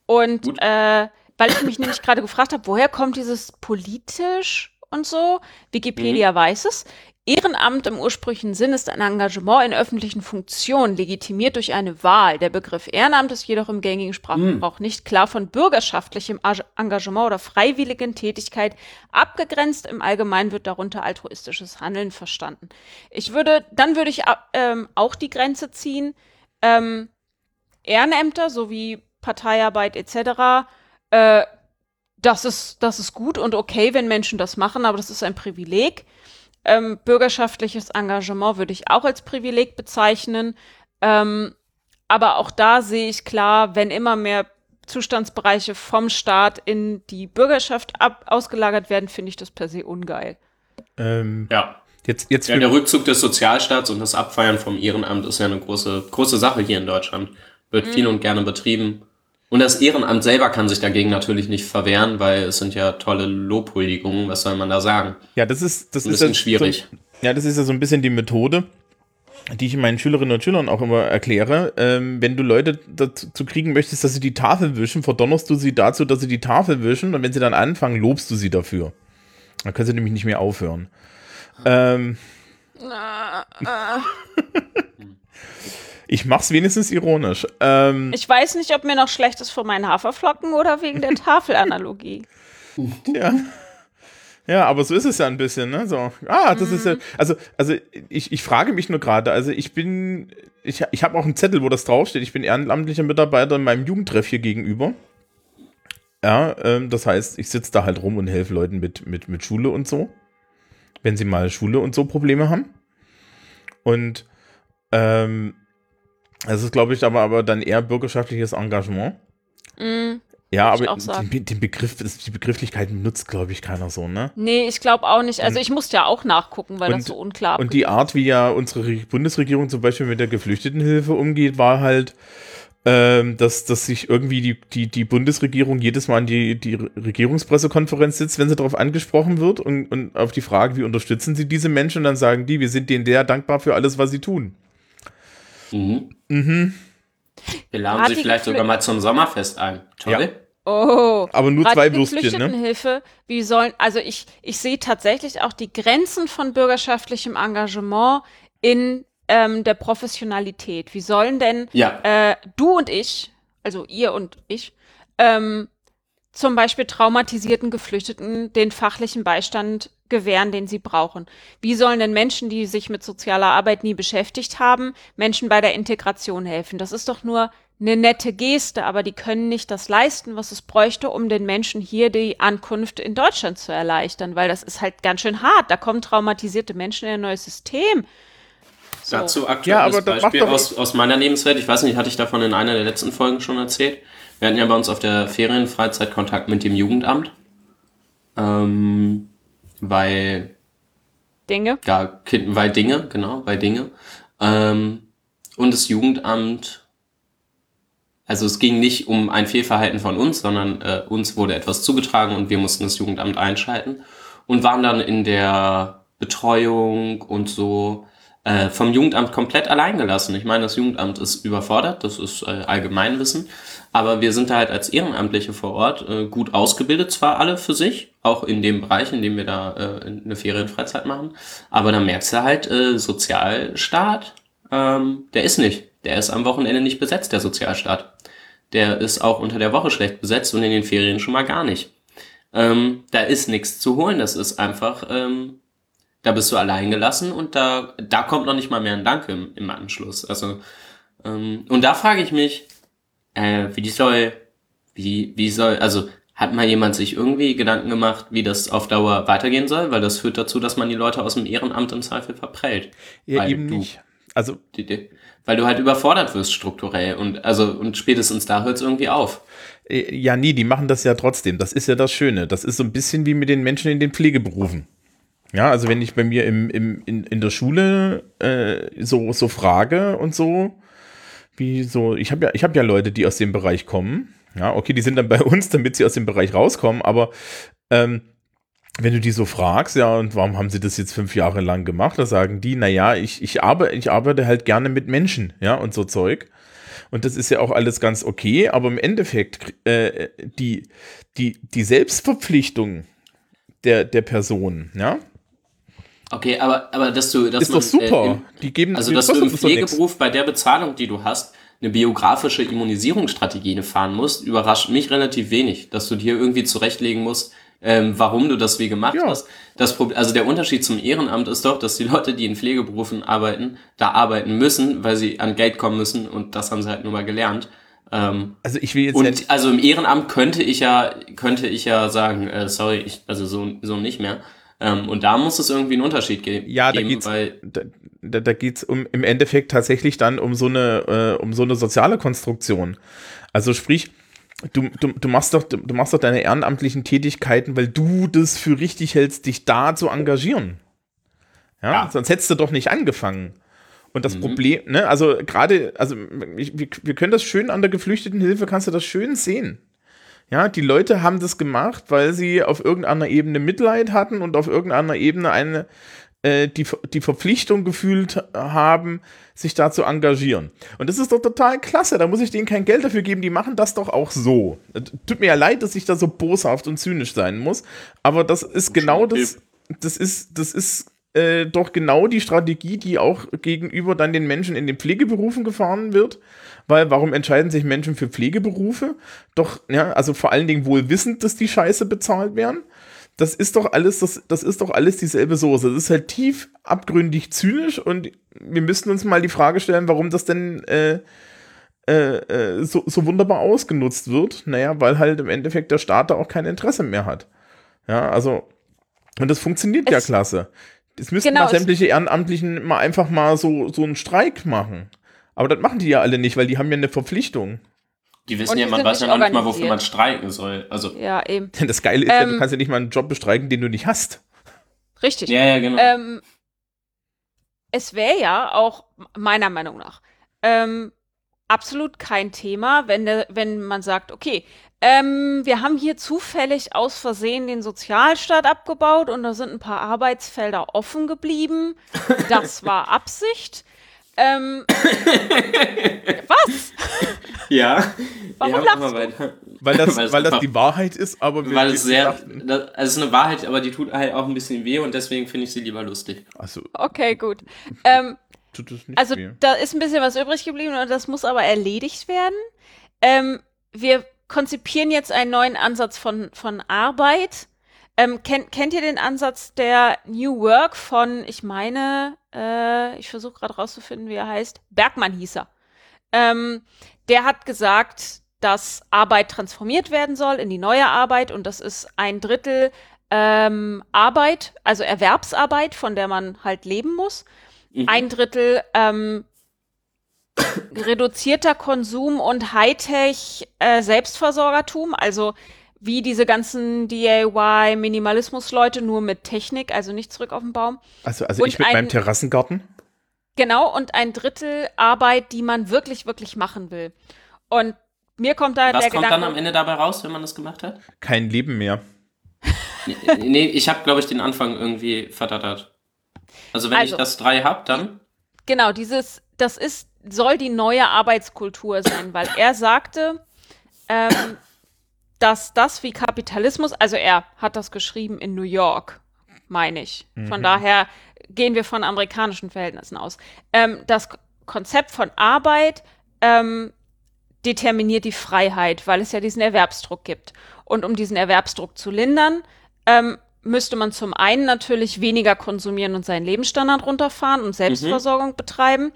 Und äh, weil ich mich nämlich gerade gefragt habe, woher kommt dieses politisch und so? Wikipedia weiß es. Ehrenamt im ursprünglichen Sinn ist ein Engagement in öffentlichen Funktionen, legitimiert durch eine Wahl. Der Begriff Ehrenamt ist jedoch im gängigen Sprachgebrauch nicht klar von bürgerschaftlichem Ag- Engagement oder freiwilligen Tätigkeit abgegrenzt. Im Allgemeinen wird darunter altruistisches Handeln verstanden. Ich würde, dann würde ich ab- ähm, auch die Grenze ziehen. Ähm, Ehrenämter sowie Parteiarbeit etc. Äh, das ist, das ist gut und okay, wenn Menschen das machen, aber das ist ein Privileg. Ähm, bürgerschaftliches Engagement würde ich auch als Privileg bezeichnen. Ähm, aber auch da sehe ich klar, wenn immer mehr Zustandsbereiche vom Staat in die Bürgerschaft ab ausgelagert werden, finde ich das per se ungeil. ähm, Ja. jetzt, jetzt Ja, der Rückzug des Sozialstaats und das Abfeiern vom Ehrenamt ist ja eine große, große Sache hier in Deutschland. Wird viel und gerne betrieben. Und das Ehrenamt selber kann sich dagegen natürlich nicht verwehren, weil es sind ja tolle Lobhuldigungen. Was soll man da sagen? ja, das ist, das Ein ist bisschen ja schwierig. So, ja, das ist ja so ein bisschen die Methode, die ich meinen Schülerinnen und Schülern auch immer erkläre. Ähm, wenn du Leute dazu kriegen möchtest, dass sie die Tafel wischen, verdonnerst du sie dazu, dass sie die Tafel wischen und wenn sie dann anfangen, lobst du sie dafür. Dann können sie nämlich nicht mehr aufhören. Ähm, ich mach's wenigstens ironisch. Ähm, Ich weiß nicht, ob mir noch schlecht ist von meinen Haferflocken oder wegen der Tafelanalogie. Ja. Ja, aber so ist es ja ein bisschen, ne? So, ah, das ist ja, also, also ich, ich frage mich nur gerade, also ich bin, ich, ich habe auch einen Zettel, wo das draufsteht, ich bin ehrenamtlicher Mitarbeiter in meinem Jugendtreff hier gegenüber. Ja, ähm, das heißt, ich sitze da halt rum und helfe Leuten mit, mit, mit Schule und so, wenn sie mal Schule und so Probleme haben. Und ähm, das ist, glaube ich, aber, aber dann eher bürgerschaftliches Engagement. Mm, Ja, aber den, den Begriff, das- die Begrifflichkeiten nutzt, glaube ich, keiner so, ne? nee, ich glaube auch nicht. Also ich musste ja auch nachgucken, weil das Und- so unklar Und die Art, wie ja unsere Re- Bundesregierung zum Beispiel mit der Geflüchtetenhilfe umgeht, war halt, ähm, dass, dass sich irgendwie die, die, die Bundesregierung jedes Mal in die, die Regierungspressekonferenz sitzt, wenn sie darauf angesprochen wird und, und auf die Frage, wie unterstützen sie diese Menschen, und dann sagen die, wir sind denen sehr dankbar für alles, was sie tun. Mhm. Mhm. Wir laden Hat sie vielleicht sogar mal zum Sommerfest ein. Toll. Ja. Oh. Aber nur Gerade zwei Würstchen, ne? Geflüchtetenhilfe, wie sollen, also ich, ich sehe tatsächlich auch die Grenzen von bürgerschaftlichem Engagement in ähm, der Professionalität. Wie sollen denn Ja. äh, du und ich, also ihr und ich, ähm, zum Beispiel traumatisierten Geflüchteten den fachlichen Beistand gewähren, den sie brauchen. Wie sollen denn Menschen, die sich mit sozialer Arbeit nie beschäftigt haben, Menschen bei der Integration helfen? Das ist doch nur eine nette Geste, aber die können nicht das leisten, was es bräuchte, um den Menschen hier die Ankunft in Deutschland zu erleichtern, weil das ist halt ganz schön hart. Da kommen traumatisierte Menschen in ein neues System. So. Dazu Ja, aktuelles aber das macht Beispiel aus, aus meiner Lebenswelt. Ich weiß nicht, hatte ich davon in einer der letzten Folgen schon erzählt. Wir hatten ja bei uns auf der Ferienfreizeit Kontakt mit dem Jugendamt. Ähm, weil Dinge. ja, weil Dinge, genau, weil Dinge. Ähm, und das Jugendamt, also es ging nicht um ein Fehlverhalten von uns, sondern äh, uns wurde etwas zugetragen und wir mussten das Jugendamt einschalten und waren dann in der Betreuung und so äh, vom Jugendamt komplett allein gelassen. Ich meine, das Jugendamt ist überfordert, das ist äh, Allgemeinwissen, aber wir sind da halt als Ehrenamtliche vor Ort äh, gut ausgebildet, zwar alle für sich, auch in dem Bereich, in dem wir da äh, eine Ferienfreizeit machen, aber dann merkst du halt, äh, Sozialstaat, ähm, der ist nicht. Der ist am Wochenende nicht besetzt, der Sozialstaat. Der ist auch unter der Woche schlecht besetzt und in den Ferien schon mal gar nicht. Ähm, da ist nichts zu holen. Das ist einfach, ähm, da bist du allein gelassen und da, da kommt noch nicht mal mehr ein Danke im, im Anschluss. Also, ähm, und da frage ich mich, äh, wie die soll, wie, wie soll, also hat mal jemand sich irgendwie Gedanken gemacht, wie das auf Dauer weitergehen soll? Weil das führt dazu, dass man die Leute aus dem Ehrenamt im Zweifel verprellt. Ja, Weil eben du- nicht. Also, Die, die, weil du halt überfordert wirst strukturell und also und spätestens da hört es irgendwie auf. äh, ja, nee, die machen das ja trotzdem. Das ist ja das Schöne. Das ist so ein bisschen wie mit den Menschen in den Pflegeberufen. Ja, also wenn ich bei mir im, im, in, in der Schule äh, so, so frage und so, wie so, ich habe ja, ich habe ja Leute, die aus dem Bereich kommen. Ja, okay, die sind dann bei uns, damit sie aus dem Bereich rauskommen, aber ähm, wenn du die so fragst, ja, und warum haben sie das jetzt fünf Jahre lang gemacht, da sagen die, naja, ich, ich, arbeite, ich arbeite halt gerne mit Menschen, ja, und so Zeug. Und das ist ja auch alles ganz okay, aber im Endeffekt, äh, die, die, die Selbstverpflichtung der, der Person, ja, Okay, aber aber dass du dass ist man, doch super. Äh, im, die geben also dass du im. Pflegeberuf bei der Bezahlung, die du hast, eine biografische Immunisierungsstrategie fahren musst, überrascht mich relativ wenig, dass du dir irgendwie zurechtlegen musst, ähm, warum du das wie gemacht Ja. hast. Das Problem, also der Unterschied zum Ehrenamt ist doch, dass die Leute, die in Pflegeberufen arbeiten, da arbeiten müssen, weil sie an Geld kommen müssen und das haben sie halt nur mal gelernt. Ähm, Also ich will jetzt nicht, und also im Ehrenamt könnte ich ja, könnte ich ja sagen, äh, sorry, ich, also so, so nicht mehr. Ähm, und da muss es irgendwie einen Unterschied ge Ja, da geben, geht's- weil da, da, da geht es um, im Endeffekt tatsächlich dann um so eine, äh, um so eine soziale Konstruktion. Also sprich, du, du, du, machst doch, du, machst doch deine ehrenamtlichen Tätigkeiten, weil du das für richtig hältst, dich da zu engagieren. Ja, Ja. sonst hättest du doch nicht angefangen. Und Mhm. das Problem, ne, also gerade, also ich, wir, wir können das schön an der Geflüchtetenhilfe, kannst du das schön sehen. Ja, die Leute haben das gemacht, weil sie auf irgendeiner Ebene Mitleid hatten und auf irgendeiner Ebene eine, äh, die, die Verpflichtung gefühlt haben, sich da zu engagieren. Und das ist doch total klasse. Da muss ich denen kein Geld dafür geben. Die machen das doch auch so. Tut mir ja leid, dass ich da so boshaft und zynisch sein muss. Aber das ist genau das. Das ist, das ist äh, doch genau die Strategie, die auch gegenüber dann den Menschen in den Pflegeberufen gefahren wird. Weil warum entscheiden sich Menschen für Pflegeberufe? Doch, ja, also vor allen Dingen wohl wissend, dass die Scheiße bezahlt werden. Das ist doch alles, das, das ist doch alles dieselbe Soße. Das ist halt tief abgründig zynisch und wir müssten uns mal die Frage stellen, warum das denn äh, äh, äh, so, so wunderbar ausgenutzt wird. Naja, weil halt im Endeffekt der Staat da auch kein Interesse mehr hat. Ja, also, und das funktioniert ja Es- klasse. Es müssten Genau, sämtliche Ehrenamtlichen mal einfach mal so, so einen Streik machen. Aber das machen die ja alle nicht, weil die haben ja eine Verpflichtung. die wissen Und ja, man weiß ja noch nicht mal, wofür man streiken soll. Also, Ja, eben. Denn das Geile ist ja, du Ähm, kannst ja nicht mal einen Job bestreiken, den du nicht hast. Richtig. ja, ja, genau. Ähm, es wäre ja auch meiner Meinung nach ähm, absolut kein Thema, wenn, der, wenn man sagt, okay, ähm, wir haben hier zufällig aus Versehen den Sozialstaat abgebaut und da sind ein paar Arbeitsfelder offen geblieben. Das war Absicht. Ähm, was? ja. Warum ja, lachst weiter. Weil das, Weil weil das die Wahrheit ist, aber wir- Weil es sehr, das, also es ist eine Wahrheit, aber die tut halt auch ein bisschen weh und deswegen finde ich sie lieber lustig. Also, Okay, gut. Ähm, tut es nicht Also weh. da ist ein bisschen was übrig geblieben und das muss aber erledigt werden. Ähm, wir konzipieren jetzt einen neuen Ansatz von, von Arbeit. Ähm, kennt, kennt ihr den Ansatz der New Work von, ich meine, äh, ich versuche gerade rauszufinden, wie er heißt, Bergmann hieß er. Ähm, der hat gesagt, dass Arbeit transformiert werden soll in die neue Arbeit und das ist ein Drittel ähm, Arbeit, also Erwerbsarbeit, von der man halt leben muss Mhm. ein Drittel ähm, reduzierter Konsum und Hightech äh, Selbstversorgertum, also wie diese ganzen DIY Minimalismus-Leute nur mit Technik, also nicht zurück auf den Baum. Also, also und ich mit ein- meinem Terrassengarten. Genau, und ein Drittel Arbeit, die man wirklich, wirklich machen will. Und mir kommt da Was der kommt Gedanke, dann am Ende dabei raus, wenn man das gemacht hat? Kein Leben mehr. Nee, nee ich habe, glaube ich, den Anfang irgendwie verdattert. Also wenn Also- ich das drei hab, dann Genau, dieses, das ist, soll die neue Arbeitskultur sein, weil er sagte, ähm, dass das wie Kapitalismus, also er hat das geschrieben in New York, meine ich. Von daher gehen wir von amerikanischen Verhältnissen aus. Ähm, dass K- Konzept von Arbeit ähm, determiniert die Freiheit, weil es ja diesen Erwerbsdruck gibt. Und um diesen Erwerbsdruck zu lindern, ähm, müsste man zum einen natürlich weniger konsumieren und seinen Lebensstandard runterfahren und Selbstversorgung mhm. betreiben.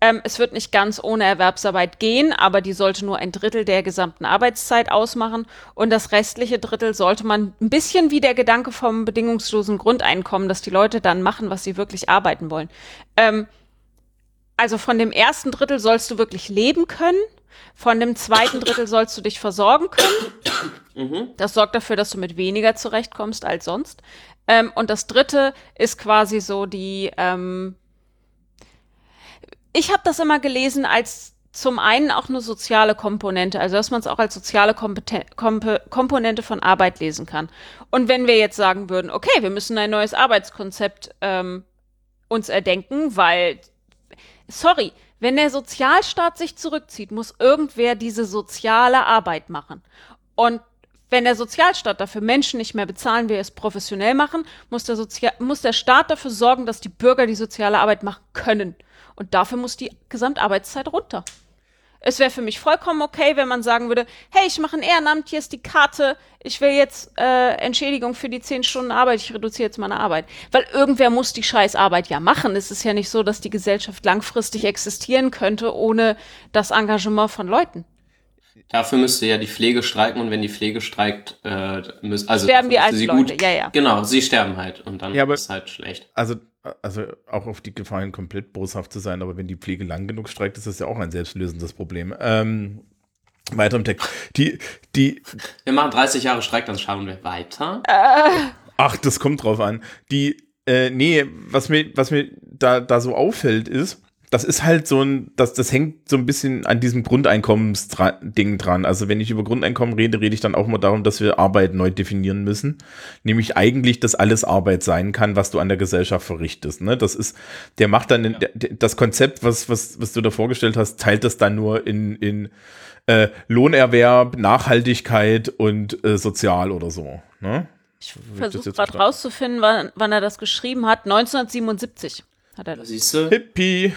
Ähm, es wird nicht ganz ohne Erwerbsarbeit gehen, aber die sollte nur ein Drittel der gesamten Arbeitszeit ausmachen. Und das restliche Drittel sollte man ein bisschen wie der Gedanke vom bedingungslosen Grundeinkommen, dass die Leute dann machen, was sie wirklich arbeiten wollen. Ähm, also von dem ersten Drittel sollst du wirklich leben können. Von dem zweiten Drittel sollst du dich versorgen können. Das sorgt dafür, dass du mit weniger zurechtkommst als sonst. Ähm, und das dritte ist quasi so die, ähm, ich habe das immer gelesen als zum einen auch eine soziale Komponente, also dass man es auch als soziale Kompeten Komp Komponente von Arbeit lesen kann. Und wenn wir jetzt sagen würden, okay, wir müssen ein neues Arbeitskonzept ähm, uns erdenken, weil, sorry, wenn der Sozialstaat sich zurückzieht, muss irgendwer diese soziale Arbeit machen. Und wenn der Sozialstaat dafür Menschen nicht mehr bezahlen, wir es professionell machen, muss der, Sozial muss der Staat dafür sorgen, dass die Bürger die soziale Arbeit machen können. Und dafür muss die Gesamtarbeitszeit runter. Es wäre für mich vollkommen okay, wenn man sagen würde, hey, ich mache ein Ehrenamt, hier ist die Karte, ich will jetzt äh, Entschädigung für die zehn Stunden Arbeit, ich reduziere jetzt meine Arbeit. Weil irgendwer muss die Scheißarbeit ja machen. Es ist ja nicht so, dass die Gesellschaft langfristig existieren könnte ohne das Engagement von Leuten. Dafür müsste ja die Pflege streiken und wenn die Pflege streikt, äh, müssen also sterben die alten Leute. Gut, ja, ja. Genau, sie sterben halt und dann ja, aber, ist halt schlecht. Also also auch auf die Gefahren komplett boshaft zu sein, aber wenn die Pflege lang genug streikt, ist das ja auch ein selbstlösendes Problem. Ähm, weiter im Text. Die, die. Wir machen 30 Jahre Streik, dann schauen wir weiter. Äh. Ach, das kommt drauf an. Die, äh, nee, was mir, was mir da, da so auffällt, ist, das ist halt so ein, das, das hängt so ein bisschen an diesem Grundeinkommensding dran. Also wenn ich über Grundeinkommen rede, rede ich dann auch mal darum, dass wir Arbeit neu definieren müssen. Nämlich eigentlich, dass alles Arbeit sein kann, was du an der Gesellschaft verrichtest. Ne? Das ist, der macht dann, ja. der, das Konzept, was, was, was du da vorgestellt hast, teilt das dann nur in, in äh, Lohnerwerb, Nachhaltigkeit und äh, sozial oder so. Ne? Ich versuche gerade rauszufinden, wann, wann er das geschrieben hat. 1977 hat er das. Siehst du? Hippie.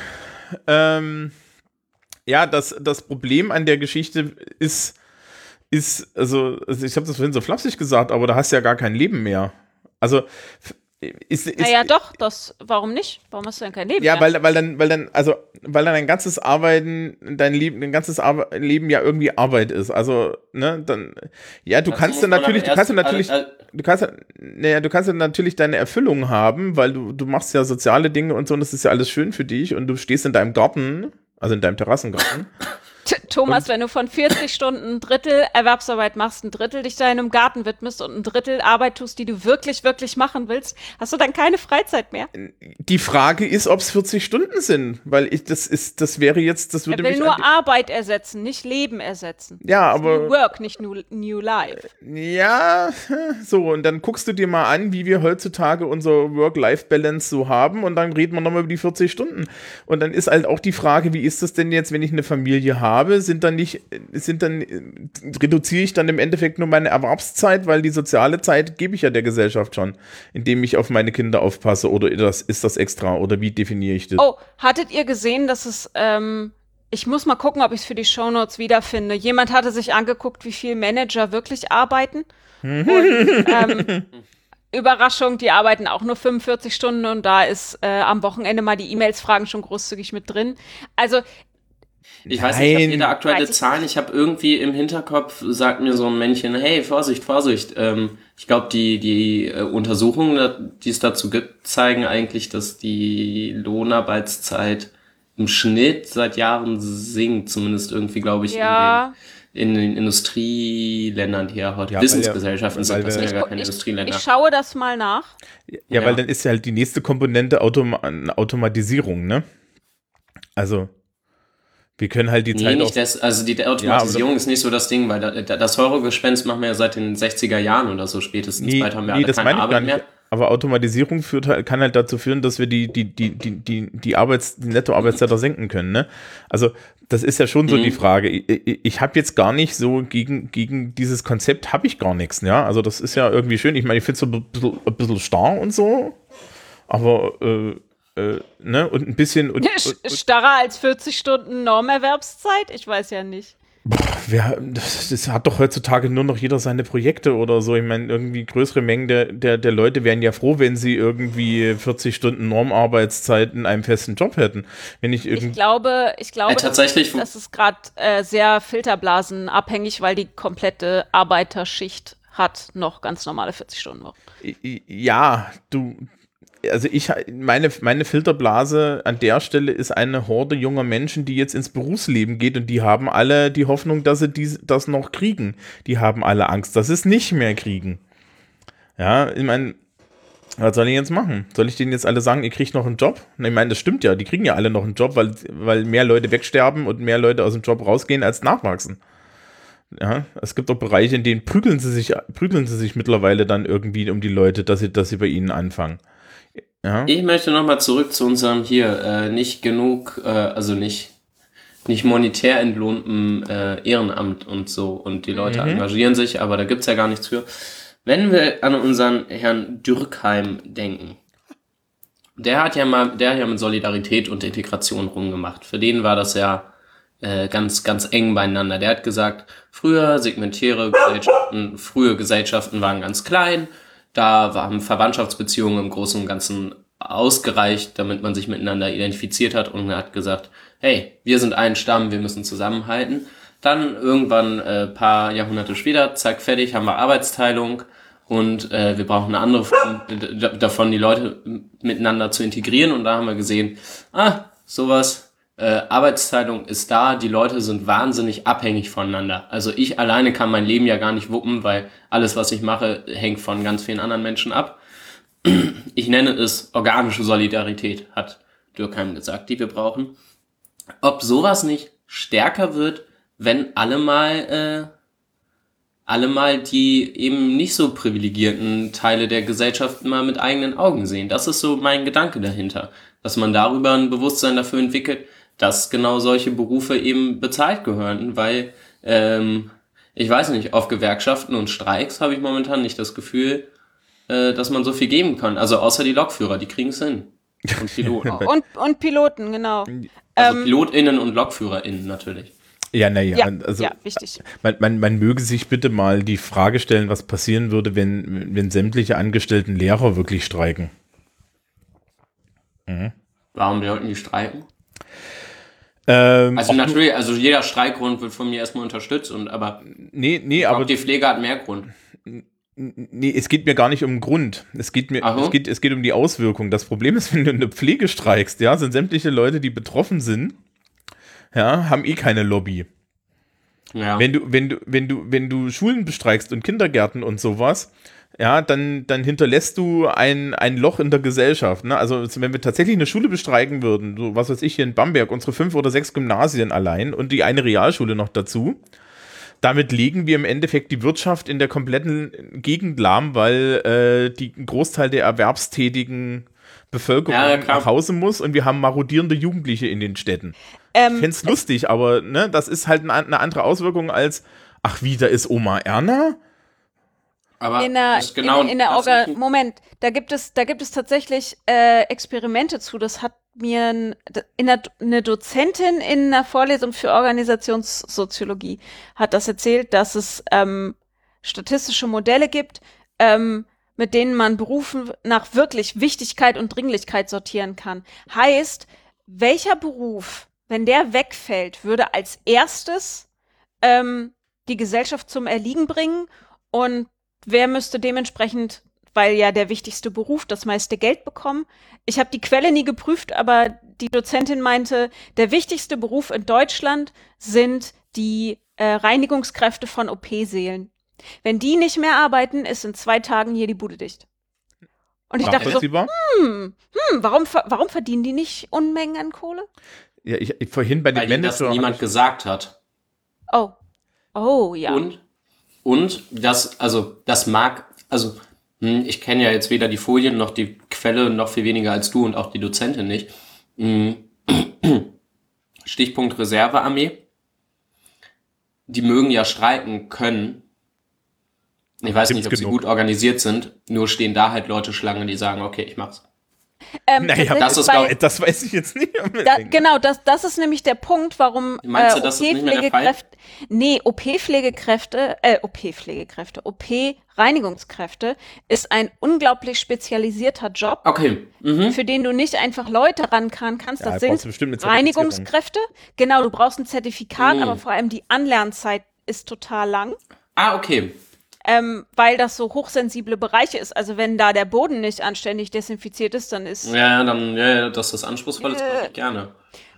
Ähm, ja, das, das Problem an der Geschichte ist, ist, also, also ich habe das vorhin so flapsig gesagt, aber da hast du ja gar kein Leben mehr. Also ist, ist, naja, doch, das, warum nicht? Warum hast du denn kein Leben? Ja, weil, weil dann, weil dann, also, weil dann dein ganzes Arbeiten, dein Leben, dein ganzes Ar Leben ja irgendwie Arbeit ist. Also, ne, dann, ja, du das kannst dann natürlich, du kannst dann natürlich, also, du kannst, naja, du kannst dann natürlich deine Erfüllung haben, weil du, du machst ja soziale Dinge und so und das ist ja alles schön für dich und du stehst in deinem Garten, also in deinem Terrassengarten. Thomas, und wenn du von 40 Stunden ein Drittel Erwerbsarbeit machst, ein Drittel dich deinem Garten widmest und ein Drittel Arbeit tust, die du wirklich, wirklich machen willst, hast du dann keine Freizeit mehr? Die Frage ist, ob es 40 Stunden sind, weil ich das ist, das wäre jetzt, das würde er will mich nur Arbeit ersetzen, nicht Leben ersetzen. Ja, aber New Work, nicht New, new Life. Ja, so und dann guckst du dir mal an, wie wir heutzutage unser Work-Life-Balance so haben und dann reden wir nochmal über die 40 Stunden und dann ist halt auch die Frage, wie ist das denn jetzt, wenn ich eine Familie habe? Habe, sind dann nicht, sind dann, reduziere ich dann im Endeffekt nur meine Erwerbszeit, weil die soziale Zeit gebe ich ja der Gesellschaft schon, indem ich auf meine Kinder aufpasse oder ist das, ist das extra oder wie definiere ich das? Oh, hattet ihr gesehen, dass es, ähm, ich muss mal gucken, ob ich es für die Shownotes wiederfinde. Jemand hatte sich angeguckt, wie viel Manager wirklich arbeiten. Und, ähm, Überraschung, die arbeiten auch nur 45 Stunden und da ist äh, am Wochenende mal die E-Mails fragen schon großzügig mit drin. Also ich weiß nicht, ich habe jede aktuelle Zahlen. Ich habe irgendwie im Hinterkopf, sagt mir so ein Männchen, hey, Vorsicht, Vorsicht. Ähm, ich glaube, die, die äh, Untersuchungen, die es dazu gibt, zeigen eigentlich, dass die Lohnarbeitszeit im Schnitt seit Jahren sinkt. Zumindest irgendwie, glaube ich, ja. in, den, in den Industrieländern, ja heute ja, Wissensgesellschaften sind, das ja gar keine ich, Industrieländer. Ich schaue das mal nach. Ja, ja, weil dann ist ja halt die nächste Komponente Autom Automatisierung, ne? Also wir können halt die nee, Zeit. Nicht das, also die Automatisierung ja, ist nicht so das Ding, weil da, das Euro-Gespenst machen wir ja seit den 60er Jahren oder so spätestens. Nee, Bald haben wir nee, alle keine Arbeit mehr. Aber Automatisierung führt halt, kann halt dazu führen, dass wir die, die, die, die, die, die Arbeits-, die Nettoarbeitszeit senken können, ne? Also, das ist ja schon so mhm. die Frage. Ich, ich, ich habe jetzt gar nicht so gegen, gegen dieses Konzept habe ich gar nichts, ja? Also, das ist ja irgendwie schön. Ich meine, ich finde es so ein bisschen, ein bisschen starr und so. Aber, äh, äh, ne, und ein bisschen. Und, und, und, Starrer als 40 Stunden Normerwerbszeit? Ich weiß ja nicht. wer, das, das hat doch heutzutage nur noch jeder seine Projekte oder so. Ich meine, irgendwie größere Mengen der, der, der Leute wären ja froh, wenn sie irgendwie 40 Stunden Normarbeitszeit in einem festen Job hätten. Wenn ich Ich irgendwie. glaube, ich glaube, Äh, tatsächlich- das ist gerade äh, sehr filterblasenabhängig, weil die komplette Arbeiterschicht hat noch ganz normale 40 Stunden Wochen. Ja, du. Also ich, meine, meine Filterblase an der Stelle ist eine Horde junger Menschen, die jetzt ins Berufsleben geht und die haben alle die Hoffnung, dass sie dies, das noch kriegen. Die haben alle Angst, dass sie es nicht mehr kriegen. Ja, ich meine, was soll ich jetzt machen? Soll ich denen jetzt alle sagen, ihr kriegt noch einen Job? Ich meine, das stimmt ja, die kriegen ja alle noch einen Job, weil, weil mehr Leute wegsterben und mehr Leute aus dem Job rausgehen als nachwachsen. Ja, es gibt auch Bereiche, in denen prügeln sie sich, prügeln sie sich mittlerweile dann irgendwie um die Leute, dass sie, dass sie bei ihnen anfangen. Ja, Ich möchte nochmal zurück zu unserem hier, äh, nicht genug, äh, also nicht, nicht monetär entlohnten äh, Ehrenamt und so und die Leute engagieren sich, aber da gibt's ja gar nichts für. Wenn wir an unseren Herrn Dürkheim denken, der hat ja mal, der hat ja mit Solidarität und Integration rumgemacht. Für den war das ja äh, ganz, ganz eng beieinander. Der hat gesagt, früher segmentäre Gesellschaften, frühe Gesellschaften waren ganz klein, da haben Verwandtschaftsbeziehungen im Großen und Ganzen ausgereicht, damit man sich miteinander identifiziert hat und hat gesagt, hey, wir sind ein Stamm, wir müssen zusammenhalten. Dann irgendwann äh, paar Jahrhunderte später, zack, fertig, haben wir Arbeitsteilung und äh, wir brauchen eine andere Form davon, die Leute miteinander zu integrieren und da haben wir gesehen, ah, sowas, äh, Arbeitsteilung ist da, die Leute sind wahnsinnig abhängig voneinander. Also ich alleine kann mein Leben ja gar nicht wuppen, weil alles, was ich mache, hängt von ganz vielen anderen Menschen ab. Ich nenne es organische Solidarität, hat Dürkheim gesagt, die wir brauchen. Ob sowas nicht stärker wird, wenn alle mal, äh, alle mal die eben nicht so privilegierten Teile der Gesellschaft mal mit eigenen Augen sehen. Das ist so mein Gedanke dahinter. Dass man darüber ein Bewusstsein dafür entwickelt, dass genau solche Berufe eben bezahlt gehören, weil ähm, ich weiß nicht, auf Gewerkschaften und Streiks habe ich momentan nicht das Gefühl, äh, dass man so viel geben kann. Also außer die Lokführer, die kriegen es hin. Und Piloten auch. Und, und Piloten, genau. Also Ähm, PilotInnen und LokführerInnen natürlich. ja naja, ja, also ja, wichtig. man, man, man möge sich bitte mal die Frage stellen, was passieren würde, wenn, wenn sämtliche angestellten Lehrer wirklich streiken. Warum sollten die streiken? Ähm, Also natürlich, also jeder Streikgrund wird von mir erstmal unterstützt und aber, nee, nee, aber aber die Pflege hat mehr Grund. Nee, es geht mir gar nicht um Grund. Es geht mir, Aha. es geht, es geht um die Auswirkung. Das Problem ist, wenn du in der Pflege streikst, ja, sind sämtliche Leute, die betroffen sind, ja, haben eh keine Lobby. Ja. Wenn du, wenn du, wenn du, wenn du Schulen bestreikst und Kindergärten und sowas, ja, dann, dann hinterlässt du ein, ein Loch in der Gesellschaft. Ne? Also wenn wir tatsächlich eine Schule bestreiken würden, so was weiß ich hier in Bamberg, unsere fünf oder sechs Gymnasien allein und die eine Realschule noch dazu, damit legen wir im Endeffekt die Wirtschaft in der kompletten Gegend lahm, weil äh, die ein Großteil der erwerbstätigen Bevölkerung Ja, nach Hause muss und wir haben marodierende Jugendliche in den Städten. Ähm, Ich find's lustig, aber ne, das ist halt eine, eine andere Auswirkung als, ach wie, da ist Oma Erna? Aber in der, ist genau in, in der Orga Moment, da gibt es, da gibt es tatsächlich äh, Experimente zu. Das hat mir ein, in der, eine Dozentin in einer Vorlesung für Organisationssoziologie hat das erzählt, dass es ähm, statistische Modelle gibt, ähm, mit denen man Berufen nach wirklich Wichtigkeit und Dringlichkeit sortieren kann. Heißt, welcher Beruf, wenn der wegfällt, würde als erstes ähm, die Gesellschaft zum Erliegen bringen und wer müsste dementsprechend, weil ja der wichtigste Beruf das meiste Geld bekommen. Ich habe die Quelle nie geprüft, aber die Dozentin meinte, der wichtigste Beruf in Deutschland sind die äh, Reinigungskräfte von OP-Seelen. Wenn die nicht mehr arbeiten, ist in zwei Tagen hier die Bude dicht. Und ich dachte so, hm, hm, warum, warum verdienen die nicht Unmengen an Kohle? Ja, ich, ich vorhin bei weil den ihnen das Manager. niemand gesagt hat. Oh. Oh, ja. Und, und das, also, das mag, also, hm, ich kenne ja jetzt weder die Folien noch die Quelle, noch viel weniger als du und auch die Dozentin nicht. Hm. Stichpunkt Reservearmee. Die mögen ja streiken können. Ich weiß Gibt's nicht, ob sie genug. gut organisiert sind, nur stehen da halt Leute Schlange, die sagen, okay, ich mach's. Ähm, Naja, Das ist, bei- das weiß ich jetzt nicht. Da, genau, das, das ist nämlich der Punkt, warum Meinst äh, du? OP-Pflegekräfte, nee, OP-Pflegekräfte, äh, OP-Pflegekräfte, OP-Reinigungskräfte ist ein unglaublich spezialisierter Job, Okay. Mhm. für den du nicht einfach Leute rankarren kannst. Ja, Das sind. Reinigungskräfte. Genau, du brauchst ein Zertifikat, Mhm. aber vor allem die Anlernzeit ist total lang. Ah, okay. Ähm, weil das so hochsensible Bereiche ist. Also wenn da der Boden nicht anständig desinfiziert ist, dann ist Ja, ja, dann, ja, ja, dass das anspruchsvoll ist, mache ich gerne.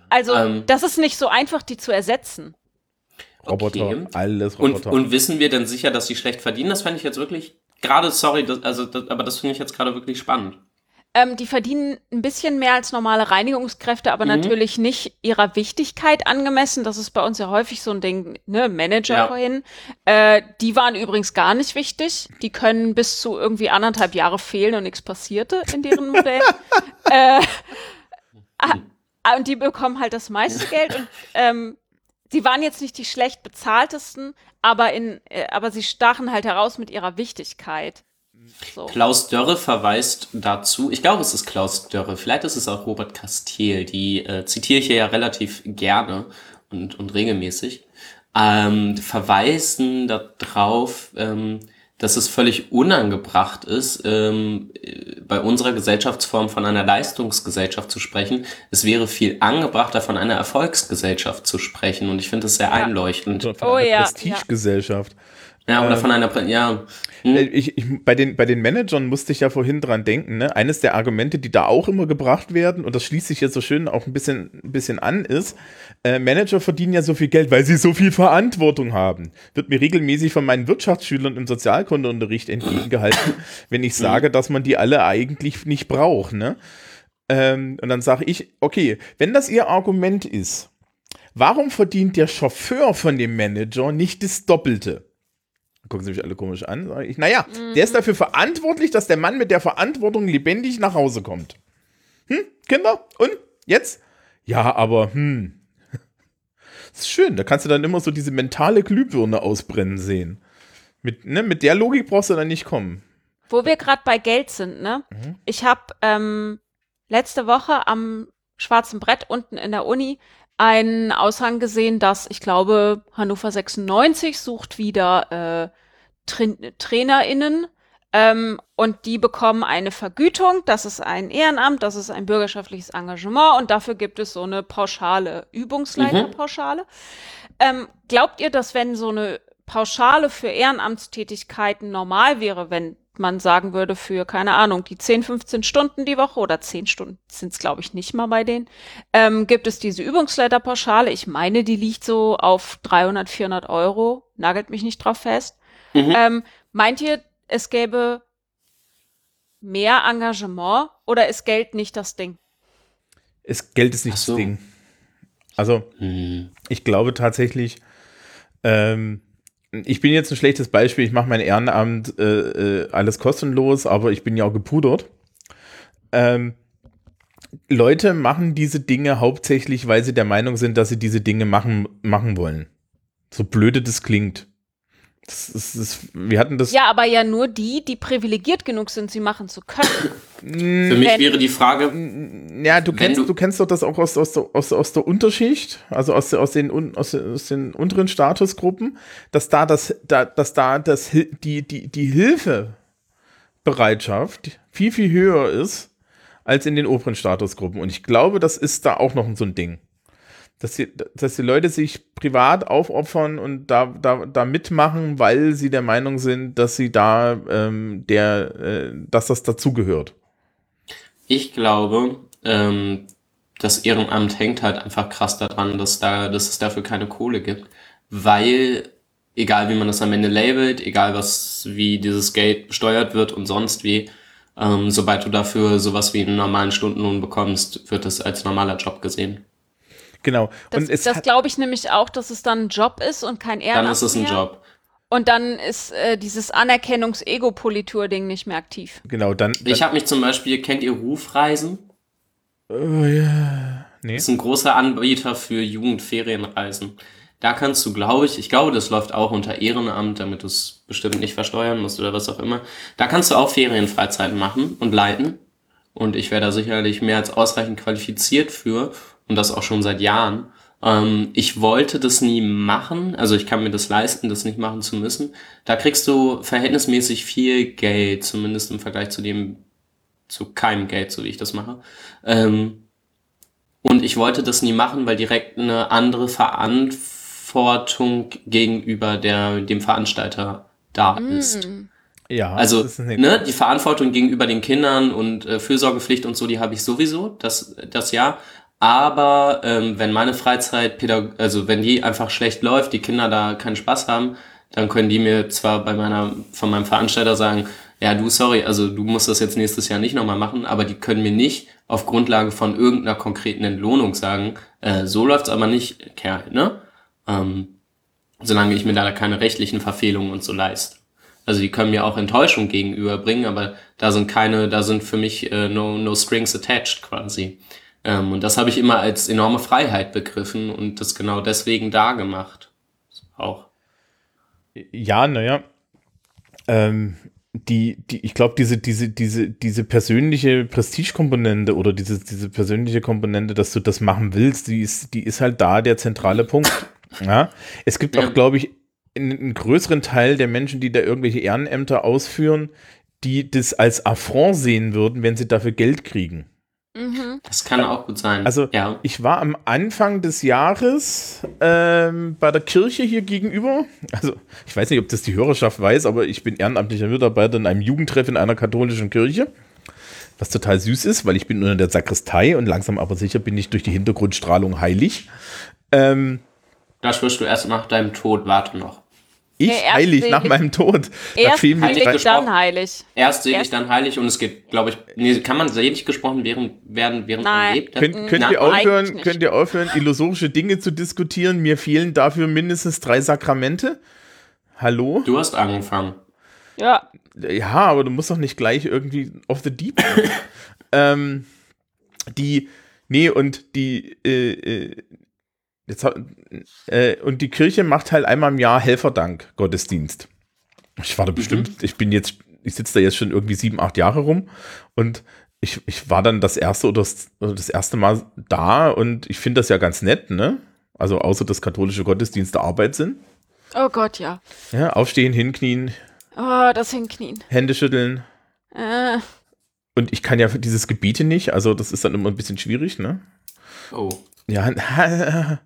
also ähm. das ist nicht so einfach, die zu ersetzen. Roboter, Okay. alles Und, Roboter. und wissen wir denn sicher, dass sie schlecht verdienen? Das fände ich jetzt wirklich, gerade, sorry, das, also, das, aber das finde ich jetzt gerade wirklich spannend. Ähm, die verdienen ein bisschen mehr als normale Reinigungskräfte, aber Mhm. natürlich nicht ihrer Wichtigkeit angemessen. Das ist bei uns ja häufig so ein Ding, ne, Manager Ja. vorhin. Äh, die waren übrigens gar nicht wichtig. Die können bis zu irgendwie anderthalb Jahre fehlen und nichts passierte in deren Modell. äh, ah, ah, und die bekommen halt das meiste Geld und ähm, sie waren jetzt nicht die schlecht bezahltesten, aber in, äh, aber sie stachen halt heraus mit ihrer Wichtigkeit. So. Klaus Dörre verweist dazu, ich glaube, es ist Klaus Dörre, vielleicht ist es auch Robert Castiel, die äh, zitiere ich hier ja relativ gerne und, und regelmäßig, ähm, verweisen darauf, ähm, dass es völlig unangebracht ist, ähm, äh, bei unserer Gesellschaftsform von einer Leistungsgesellschaft zu sprechen. Es wäre viel angebrachter, von einer Erfolgsgesellschaft zu sprechen. Und ich finde das sehr einleuchtend. Von Oh einer ja, Prestigegesellschaft. Ja, oder von einer, ja. Hm? Äh, Ich, ich, bei, den, bei den Managern musste ich ja vorhin dran denken, ne? Eines der Argumente, die da auch immer gebracht werden, und das schließt sich jetzt so schön auch ein bisschen, ein bisschen an, ist, äh, Manager verdienen ja so viel Geld, weil sie so viel Verantwortung haben. Wird mir regelmäßig von meinen Wirtschaftsschülern im Sozialkundeunterricht entgegengehalten, wenn ich sage, dass man die alle eigentlich nicht braucht, ne? Ähm, und dann sage ich, okay, wenn das ihr Argument ist, warum verdient der Chauffeur von dem Manager nicht das Doppelte? Gucken sie mich alle komisch an. Sag ich, naja, der ist dafür verantwortlich, dass der Mann mit der Verantwortung lebendig nach Hause kommt. Hm, Kinder? Und? Jetzt? Ja, aber, hm. Das ist schön, da kannst du dann immer so diese mentale Glühbirne ausbrennen sehen. Mit, ne, mit der Logik brauchst du dann nicht kommen. Wo wir gerade bei Geld sind, ne? Ich habe ähm, letzte Woche am schwarzen Brett unten in der Uni einen Aushang gesehen, dass ich glaube, Hannover 96 sucht wieder äh, Train TrainerInnen ähm, und die bekommen eine Vergütung. Das ist ein Ehrenamt, das ist ein bürgerschaftliches Engagement und dafür gibt es so eine Pauschale, Übungsleiterpauschale. Ähm, glaubt ihr, dass wenn so eine Pauschale für Ehrenamtstätigkeiten normal wäre, wenn man sagen würde, für, keine Ahnung, die 10, 15 Stunden die Woche oder 10 Stunden sind es, glaube ich, nicht mal bei denen, ähm, gibt es diese Übungsleiterpauschale. Ich meine, die liegt so auf 300, 400 Euro. Nagelt mich nicht drauf fest. Mhm. Ähm, meint ihr, es gäbe mehr Engagement oder ist Geld nicht das Ding? Es Geld ist nicht so. das Ding. Also, Hm. ich glaube tatsächlich, ähm, ich bin jetzt ein schlechtes Beispiel. Ich mache mein Ehrenamt äh, äh, alles kostenlos, aber ich bin ja auch gepudert. Ähm, Leute machen diese Dinge hauptsächlich, weil sie der Meinung sind, dass sie diese Dinge machen, machen wollen. So blöde das klingt. Das ist, das, wir hatten das. Ja, aber ja nur die, die privilegiert genug sind, sie machen zu können. Für mich wäre die Frage, Ja, du kennst, du- du, kennst doch das auch aus, aus, der, aus, aus der Unterschicht, also aus, aus, den, aus, den- aus den unteren Statusgruppen, dass da das, da, dass da das, die, die, die Hilfebereitschaft viel, viel höher ist als in den oberen Statusgruppen. Und ich glaube, das ist da auch noch so ein Ding. Dass die, dass die Leute sich privat aufopfern und da, da, da mitmachen, weil sie der Meinung sind, dass sie da ähm, der, äh, dass das dazugehört. ich glaube, ähm, das Ehrenamt hängt halt einfach krass daran, dass da, dass es dafür keine Kohle gibt. Weil, egal wie man das am Ende labelt, egal was, wie dieses Geld besteuert wird und sonst wie, ähm, sobald du dafür sowas wie einen normalen Stundenlohn bekommst, wird das als normaler Job gesehen. Genau. Das, und es das glaube ich nämlich auch, dass es dann ein Job ist und kein Ehrenamt Dann ist es ein mehr. Job. Und dann ist äh, dieses Anerkennungs-Ego-Politur-Ding nicht mehr aktiv. Genau, dann. dann Ich habe mich zum Beispiel, kennt ihr Rufreisen? oh, ja. Nee. ist ein großer Anbieter für Jugendferienreisen. Da kannst du, glaube ich, ich glaube, das läuft auch unter Ehrenamt, damit du es bestimmt nicht versteuern musst oder was auch immer. Da kannst du auch Ferienfreizeiten machen und leiten. Und ich wäre da sicherlich mehr als ausreichend qualifiziert für und das auch schon seit Jahren. Ähm, ich wollte das nie machen, also ich kann mir das leisten, das nicht machen zu müssen. Da kriegst du verhältnismäßig viel Geld, zumindest im Vergleich zu dem, zu keinem Geld, so wie ich das mache. Ähm, und ich wollte das nie machen, weil direkt eine andere Verantwortung gegenüber der, dem Veranstalter da ist. Ja, Also, ne, die Verantwortung gegenüber den Kindern und äh, Fürsorgepflicht und so, die habe ich sowieso, das, das ja. Aber ähm, wenn meine Freizeit, also wenn die einfach schlecht läuft, die Kinder da keinen Spaß haben, dann können die mir zwar bei meiner, von meinem Veranstalter sagen, ja, du, sorry, also du musst das jetzt nächstes Jahr nicht nochmal machen, aber die können mir nicht auf Grundlage von irgendeiner konkreten Entlohnung sagen, äh, so läuft's aber nicht, Kerl, ne? Ähm, solange ich mir da keine rechtlichen Verfehlungen und so leiste. Also die können mir auch Enttäuschung gegenüberbringen, aber da sind keine, da sind für mich äh, no, no strings attached quasi. Ähm, und das habe ich immer als enorme Freiheit begriffen und das genau deswegen da gemacht. Auch. Ja, naja. Ähm, die, die, ich glaube, diese, diese, diese, diese persönliche Prestigekomponente oder diese, diese persönliche Komponente, dass du das machen willst, die ist, die ist halt da der zentrale Punkt. Ja? Es gibt Ja. auch, glaube ich, einen, einen größeren Teil der Menschen, die da irgendwelche Ehrenämter ausführen, die das als Affront sehen würden, wenn sie dafür Geld kriegen. Mhm. Das kann auch gut sein. Also ja. ich war am Anfang des Jahres ähm, bei der Kirche hier gegenüber. Also ich weiß nicht, ob das die Hörerschaft weiß, aber ich bin ehrenamtlicher Mitarbeiter in einem Jugendtreff in einer katholischen Kirche. Was total süß ist, weil ich bin unter der Sakristei und langsam aber sicher bin ich durch die Hintergrundstrahlung heilig. Ähm, Das wirst du erst nach deinem Tod, warte noch. Ich Ja, erst heilig nach meinem Tod. Da Erst mir heilig dann heilig. Erst selig, dann heilig und es geht, glaube ich, nee, kann man selig gesprochen während, werden, während man Nein. lebt? Könnt, könnt, Na, ihr aufhören, könnt ihr aufhören, illusorische Dinge zu diskutieren? Mir fehlen dafür mindestens drei Sakramente. Hallo? Du hast angefangen. Ja. Ja, aber du musst doch nicht gleich irgendwie off the deep. ähm, die, nee, und die, äh, äh, jetzt, äh, und die Kirche macht halt einmal im Jahr Helferdank Gottesdienst. Ich war da bestimmt, ich bin jetzt, ich sitze da jetzt schon irgendwie sieben, acht Jahre rum und ich, ich war dann das erste oder das, oder das erste Mal da und ich finde das ja ganz nett, ne? Also außer dass katholische Gottesdienste Arbeit sind. Oh Gott, ja. Ja, aufstehen, hinknien, Oh, das Hinknien. Hände schütteln. Äh, Und ich kann ja für dieses Gebiete nicht, also das ist dann immer ein bisschen schwierig, ne? Oh. Ja,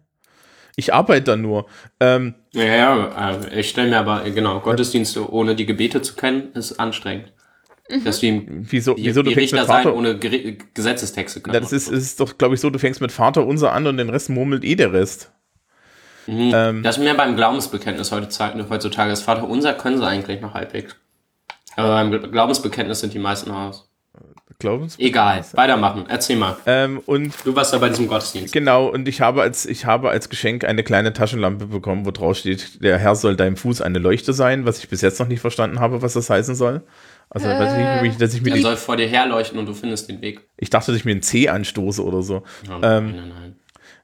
ich arbeite da nur. Ähm, Ja, ja, äh, ich stelle mir aber, äh, genau, Gottesdienste ohne die Gebete zu kennen, ist anstrengend. Dass die, wieso, die, wieso du die fängst Richter mit sein, Vater... ohne Gere Gesetzestexte können. Ja, das ist, ist doch, glaube ich, so, du fängst mit Vater unser an und den Rest murmelt eh der Rest. Mhm. ähm, das ist mehr beim Glaubensbekenntnis heutzutage, heutzutage. Das Vater unser können sie eigentlich noch halbwegs. Aber beim Gl- Glaubensbekenntnis sind die meisten raus. Glaubens Egal, weitermachen. Erzähl mal. ähm, und Du warst da bei diesem Gottesdienst. genau, und ich habe als, ich habe als Geschenk eine kleine Taschenlampe bekommen, wo drauf steht, der Herr soll deinem Fuß eine Leuchte sein, was ich bis jetzt noch nicht verstanden habe, was das heißen soll. Also, weiß ich nicht, wie ich- dass ich mir Er die, soll vor dir herleuchten und du findest den Weg. ich dachte, dass ich mir einen C anstoße oder so. Oh, Ähm, nein, nein, nein.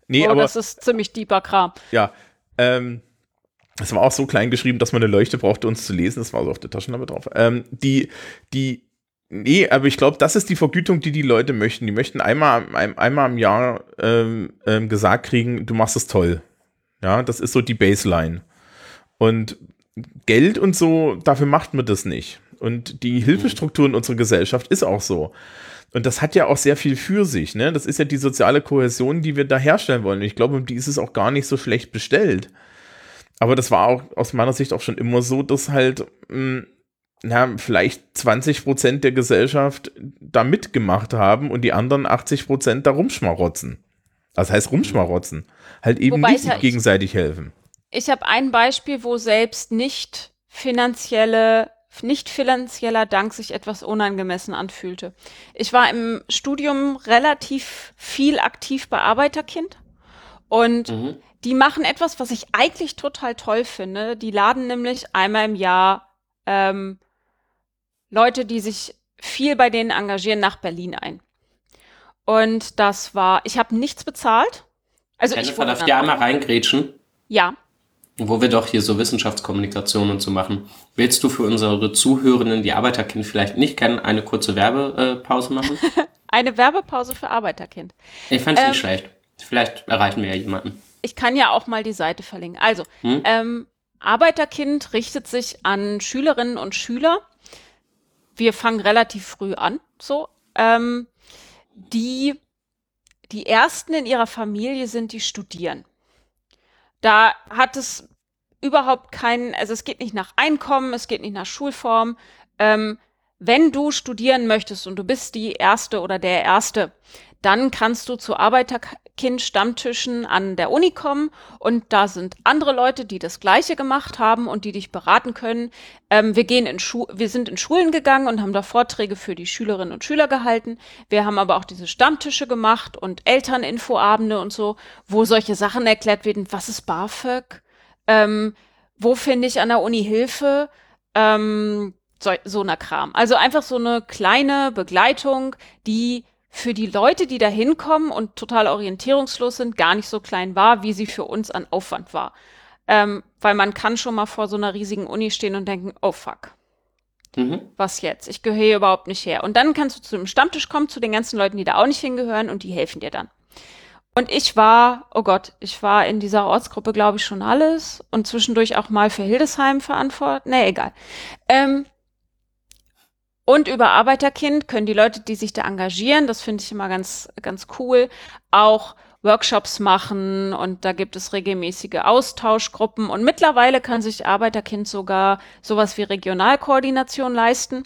Nee, oh, aber das ist ziemlich deeper Kram. Ja, ähm, es war auch so klein geschrieben, dass man eine Leuchte brauchte, uns zu lesen. Das war so auf der Taschenlampe drauf. Ähm, die, die, nee, aber ich glaube, das ist die Vergütung, die die Leute möchten. Die möchten einmal, ein, einmal im Jahr ähm, ähm, gesagt kriegen, du machst es toll. Ja, das ist so die Baseline. Und Geld und so, dafür macht man das nicht. Und die Hilfestruktur in unserer Gesellschaft ist auch so. Und das hat ja auch sehr viel für sich. Ne? Das ist ja die soziale Kohäsion, die wir da herstellen wollen. Und ich glaube, um die ist es auch gar nicht so schlecht bestellt. Aber das war auch aus meiner Sicht auch schon immer so, dass halt, mh, na, vielleicht 20 Prozent der Gesellschaft da mitgemacht haben und die anderen 80 Prozent da rumschmarotzen. Das heißt rumschmarotzen. Halt eben Wobei nicht gegenseitig gegenseitig helfen. Ich habe ein Beispiel, wo selbst nicht finanzielle, nicht finanzieller Dank sich etwas unangemessen anfühlte. Ich war im Studium relativ viel aktiv bei Arbeiterkind und Mhm. die machen etwas, was ich eigentlich total toll finde. Die laden nämlich einmal im Jahr ähm, Leute, die sich viel bei denen engagieren, nach Berlin ein. Und das war, ich habe nichts bezahlt. Also ich darf ich dann dir einmal auch- reingrätschen? Ja. wo wir doch hier so Wissenschaftskommunikation und so machen, willst du für unsere Zuhörenden, die Arbeiterkind vielleicht nicht kennen, eine kurze Werbepause machen? Eine Werbepause für Arbeiterkind. Ich fand's Ähm, nicht schlecht. Vielleicht erreichen wir ja jemanden. Ich kann ja auch mal die Seite verlinken. Also, Hm? ähm, Arbeiterkind richtet sich an Schülerinnen und Schüler. Wir fangen relativ früh an, so. Ähm, die, die ersten in ihrer Familie sind, die studieren. Da hat es überhaupt keinen, also es geht nicht nach Einkommen, es geht nicht nach Schulform. Ähm, wenn du studieren möchtest und du bist die Erste oder der Erste, dann kannst du zu Arbeiterkind-Stammtischen an der Uni kommen und da sind andere Leute, die das Gleiche gemacht haben und die dich beraten können. Ähm, wir gehen in Schu wir sind in Schulen gegangen und haben da Vorträge für die Schülerinnen und Schüler gehalten. Wir haben aber auch diese Stammtische gemacht und Elterninfoabende und so, wo solche Sachen erklärt werden. Was ist BAföG? Ähm, wo finde ich an der Uni Hilfe? Ähm, so, so einer Kram. Also einfach so eine kleine Begleitung, die für die Leute, die da hinkommen und total orientierungslos sind, gar nicht so klein war, wie sie für uns an Aufwand war. Ähm, weil man kann schon mal vor so einer riesigen Uni stehen und denken, oh fuck, Mhm. was jetzt? Ich gehöre hier überhaupt nicht her. Und dann kannst du zu dem Stammtisch kommen, zu den ganzen Leuten, die da auch nicht hingehören und die helfen dir dann. Und ich war, oh Gott, ich war in dieser Ortsgruppe, glaube ich, schon alles und zwischendurch auch mal für Hildesheim verantwortlich. Nee, egal. Ähm, und über Arbeiterkind können die Leute, die sich da engagieren, das finde ich immer ganz, ganz cool, auch Workshops machen und da gibt es regelmäßige Austauschgruppen und mittlerweile kann sich Arbeiterkind sogar sowas wie Regionalkoordination leisten.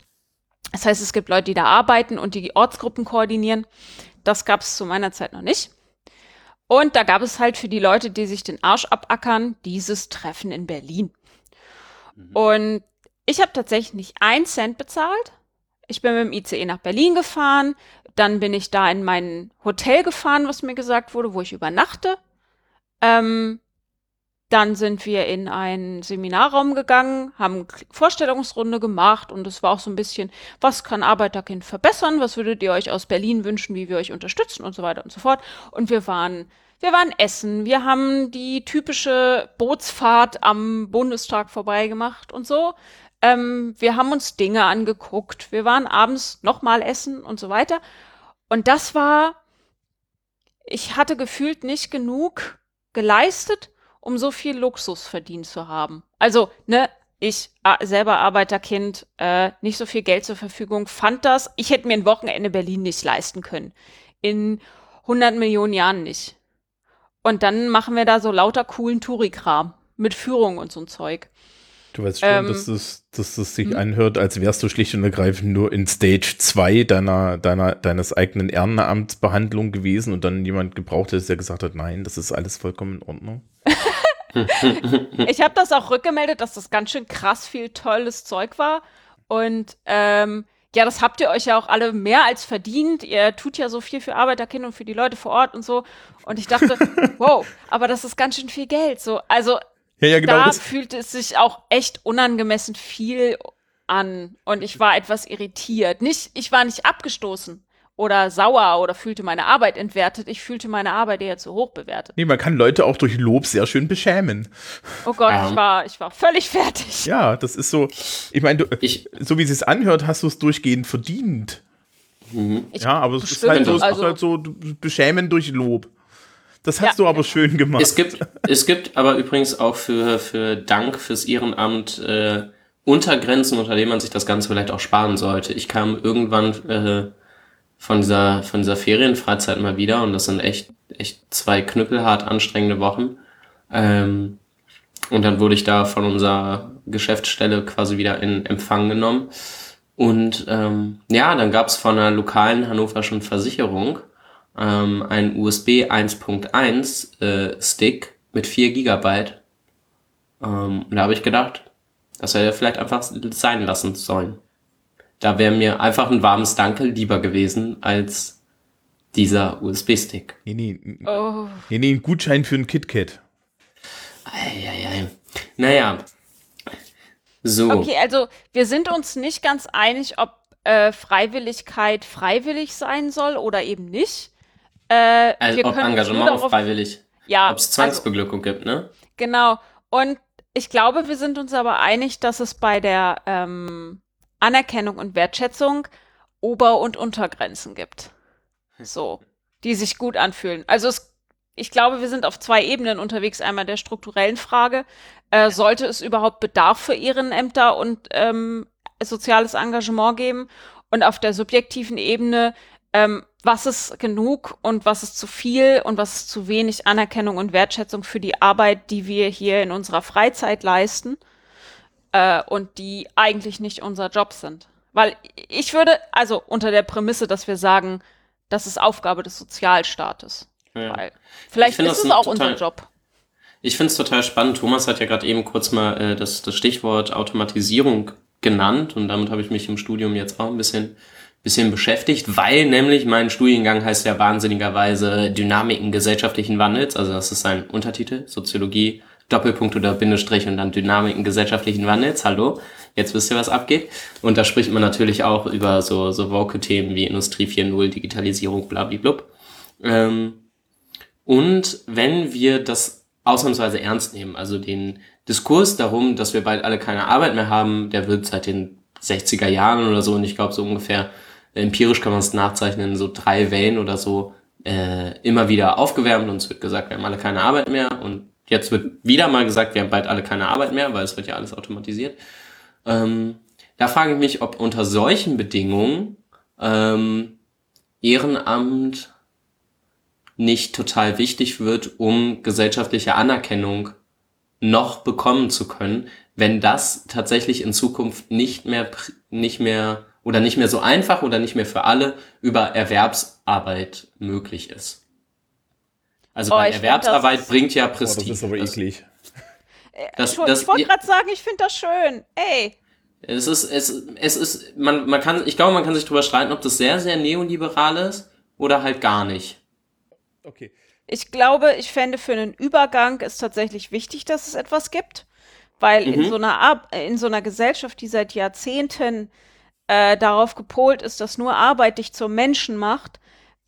Das heißt, es gibt Leute, die da arbeiten und die Ortsgruppen koordinieren. Das gab es zu meiner Zeit noch nicht. Und da gab es halt für die Leute, die sich den Arsch abackern, dieses Treffen in Berlin. Und ich habe tatsächlich nicht einen Cent bezahlt. Ich bin mit dem ICE nach Berlin gefahren. Dann bin ich da in mein Hotel gefahren, was mir gesagt wurde, wo ich übernachte. Ähm, dann sind wir in einen Seminarraum gegangen, haben Vorstellungsrunde gemacht und es war auch so ein bisschen, was kann Arbeiterkind verbessern? Was würdet ihr euch aus Berlin wünschen, wie wir euch unterstützen und so weiter und so fort. Und wir waren, wir waren essen, wir haben die typische Bootsfahrt am Bundestag vorbeigemacht und so. Ähm, wir haben uns Dinge angeguckt, wir waren abends nochmal essen und so weiter. Und das war, ich hatte gefühlt nicht genug geleistet, um so viel Luxus verdient zu haben. Also, ne, ich selber Arbeiterkind, äh, nicht so viel Geld zur Verfügung, fand das, ich hätte mir ein Wochenende Berlin nicht leisten können. In 100 Millionen Jahren nicht. Und dann machen wir da so lauter coolen Touri-Kram mit Führung und so ein Zeug. Du weißt schon, Ähm, dass, es, dass es sich hm? anhört, als wärst du schlicht und ergreifend nur in Stage 2 deiner, deiner, deines eigenen Ehrenamtsbehandlung gewesen und dann jemand gebraucht hat, der gesagt hat, nein, das ist alles vollkommen in Ordnung. Ich habe das auch rückgemeldet, dass das ganz schön krass viel tolles Zeug war. Und ähm, ja, das habt ihr euch ja auch alle mehr als verdient. Ihr tut ja so viel für Arbeiterkinder und für die Leute vor Ort und so. Und ich dachte, wow, aber das ist ganz schön viel Geld. So, also Ja, ja, genau. da Das, fühlte es sich auch echt unangemessen viel an. Und ich war etwas irritiert. Nicht, ich war nicht abgestoßen oder sauer oder fühlte meine Arbeit entwertet. Ich fühlte meine Arbeit eher zu hoch bewertet. nee, man kann Leute auch durch Lob sehr schön beschämen. Oh Gott, Ähm. ich war, ich war völlig fertig. Ja, das ist so. Ich meine, du, Ich, so wie es sich anhört, hast du es durchgehend verdient. Ich ja, aber es ist halt so, es also- ist halt so du- beschämen durch Lob. Das hast Ja. du aber schön gemacht. Es gibt, es gibt aber übrigens auch für, für Dank fürs Ehrenamt äh, Untergrenzen, unter denen man sich das Ganze vielleicht auch sparen sollte. Ich kam irgendwann äh, von dieser, von dieser Ferienfreizeit mal wieder und das sind echt, echt zwei knüppelhart anstrengende Wochen. Ähm, und dann wurde ich da von unserer Geschäftsstelle quasi wieder in Empfang genommen. Und ähm, ja, dann gab's von einer lokalen hannoverschen Versicherung ähm, einen USB 1.1 äh, Stick mit 4 Gigabyte. Ähm, da habe ich gedacht, das hätte er vielleicht einfach sein lassen sollen. Da wäre mir einfach ein warmes Danke lieber gewesen als dieser USB-Stick. nee, nee, Oh, nee, nee, ein Gutschein für ein KitKat. Eieiei. Naja. So. okay, also wir sind uns nicht ganz einig, ob äh, Freiwilligkeit freiwillig sein soll oder eben nicht. Äh, also, ob Engagement darauf- freiwillig. Ja, Ob es also, Zwangsbeglückung gibt, ne? genau. Und ich glaube, wir sind uns aber einig, dass es bei der ähm, Anerkennung und Wertschätzung Ober- und Untergrenzen gibt. So, die sich gut anfühlen. Also es, ich glaube, wir sind auf zwei Ebenen unterwegs. Einmal der strukturellen Frage, äh, sollte es überhaupt Bedarf für Ehrenämter und ähm, soziales Engagement geben? Und auf der subjektiven Ebene, ähm, was ist genug und was ist zu viel und was ist zu wenig Anerkennung und Wertschätzung für die Arbeit, die wir hier in unserer Freizeit leisten äh, und die eigentlich nicht unser Job sind. Weil ich würde, also unter der Prämisse, dass wir sagen, das ist Aufgabe des Sozialstaates. Ja. Weil vielleicht ist das es auch total- unser Job. Ich finde es total spannend. Thomas hat ja gerade eben kurz mal äh, das, das Stichwort Automatisierung genannt und damit habe ich mich im Studium jetzt auch ein bisschen, bisschen beschäftigt, weil nämlich mein Studiengang heißt ja wahnsinnigerweise Dynamiken gesellschaftlichen Wandels, also das ist sein Untertitel, Soziologie, Doppelpunkt oder Bindestrich und dann Dynamiken gesellschaftlichen Wandels. Hallo, jetzt wisst ihr, was abgeht. Und da spricht man natürlich auch über so, so Woke-Themen wie Industrie 4.0, Digitalisierung, blablablub. Ähm, und wenn wir das ausnahmsweise ernst nehmen, also den Diskurs darum, dass wir bald alle keine Arbeit mehr haben, der wird seit den 60er Jahren oder so, und ich glaube so ungefähr empirisch kann man es nachzeichnen, so drei Wellen oder so, äh, immer wieder aufgewärmt und es wird gesagt, wir haben alle keine Arbeit mehr und jetzt wird wieder mal gesagt, wir haben bald alle keine Arbeit mehr, weil es wird ja alles automatisiert. Ähm, da frage ich mich, ob unter solchen Bedingungen ähm, Ehrenamt nicht total wichtig wird, um gesellschaftliche Anerkennung noch bekommen zu können, wenn das tatsächlich in Zukunft nicht mehr, nicht mehr oder nicht mehr so einfach oder nicht mehr für alle über Erwerbsarbeit möglich ist. Also Oh, find, Erwerbsarbeit das- bringt ja Boah, das Prestige. ist aber Das- eklig. das- Schon- das- ich wollte gerade sagen, ich finde das schön. Ey, Es ist, es, es ist, man, man kann, ich glaube, man kann sich drüber streiten, ob das sehr, sehr neoliberal ist oder halt gar nicht. Okay. ich glaube, ich fände für einen Übergang ist tatsächlich wichtig, dass es etwas gibt, weil in Mhm. so einer Ar in so einer Gesellschaft, die seit Jahrzehnten äh, darauf gepolt ist, dass nur Arbeit dich zum Menschen macht,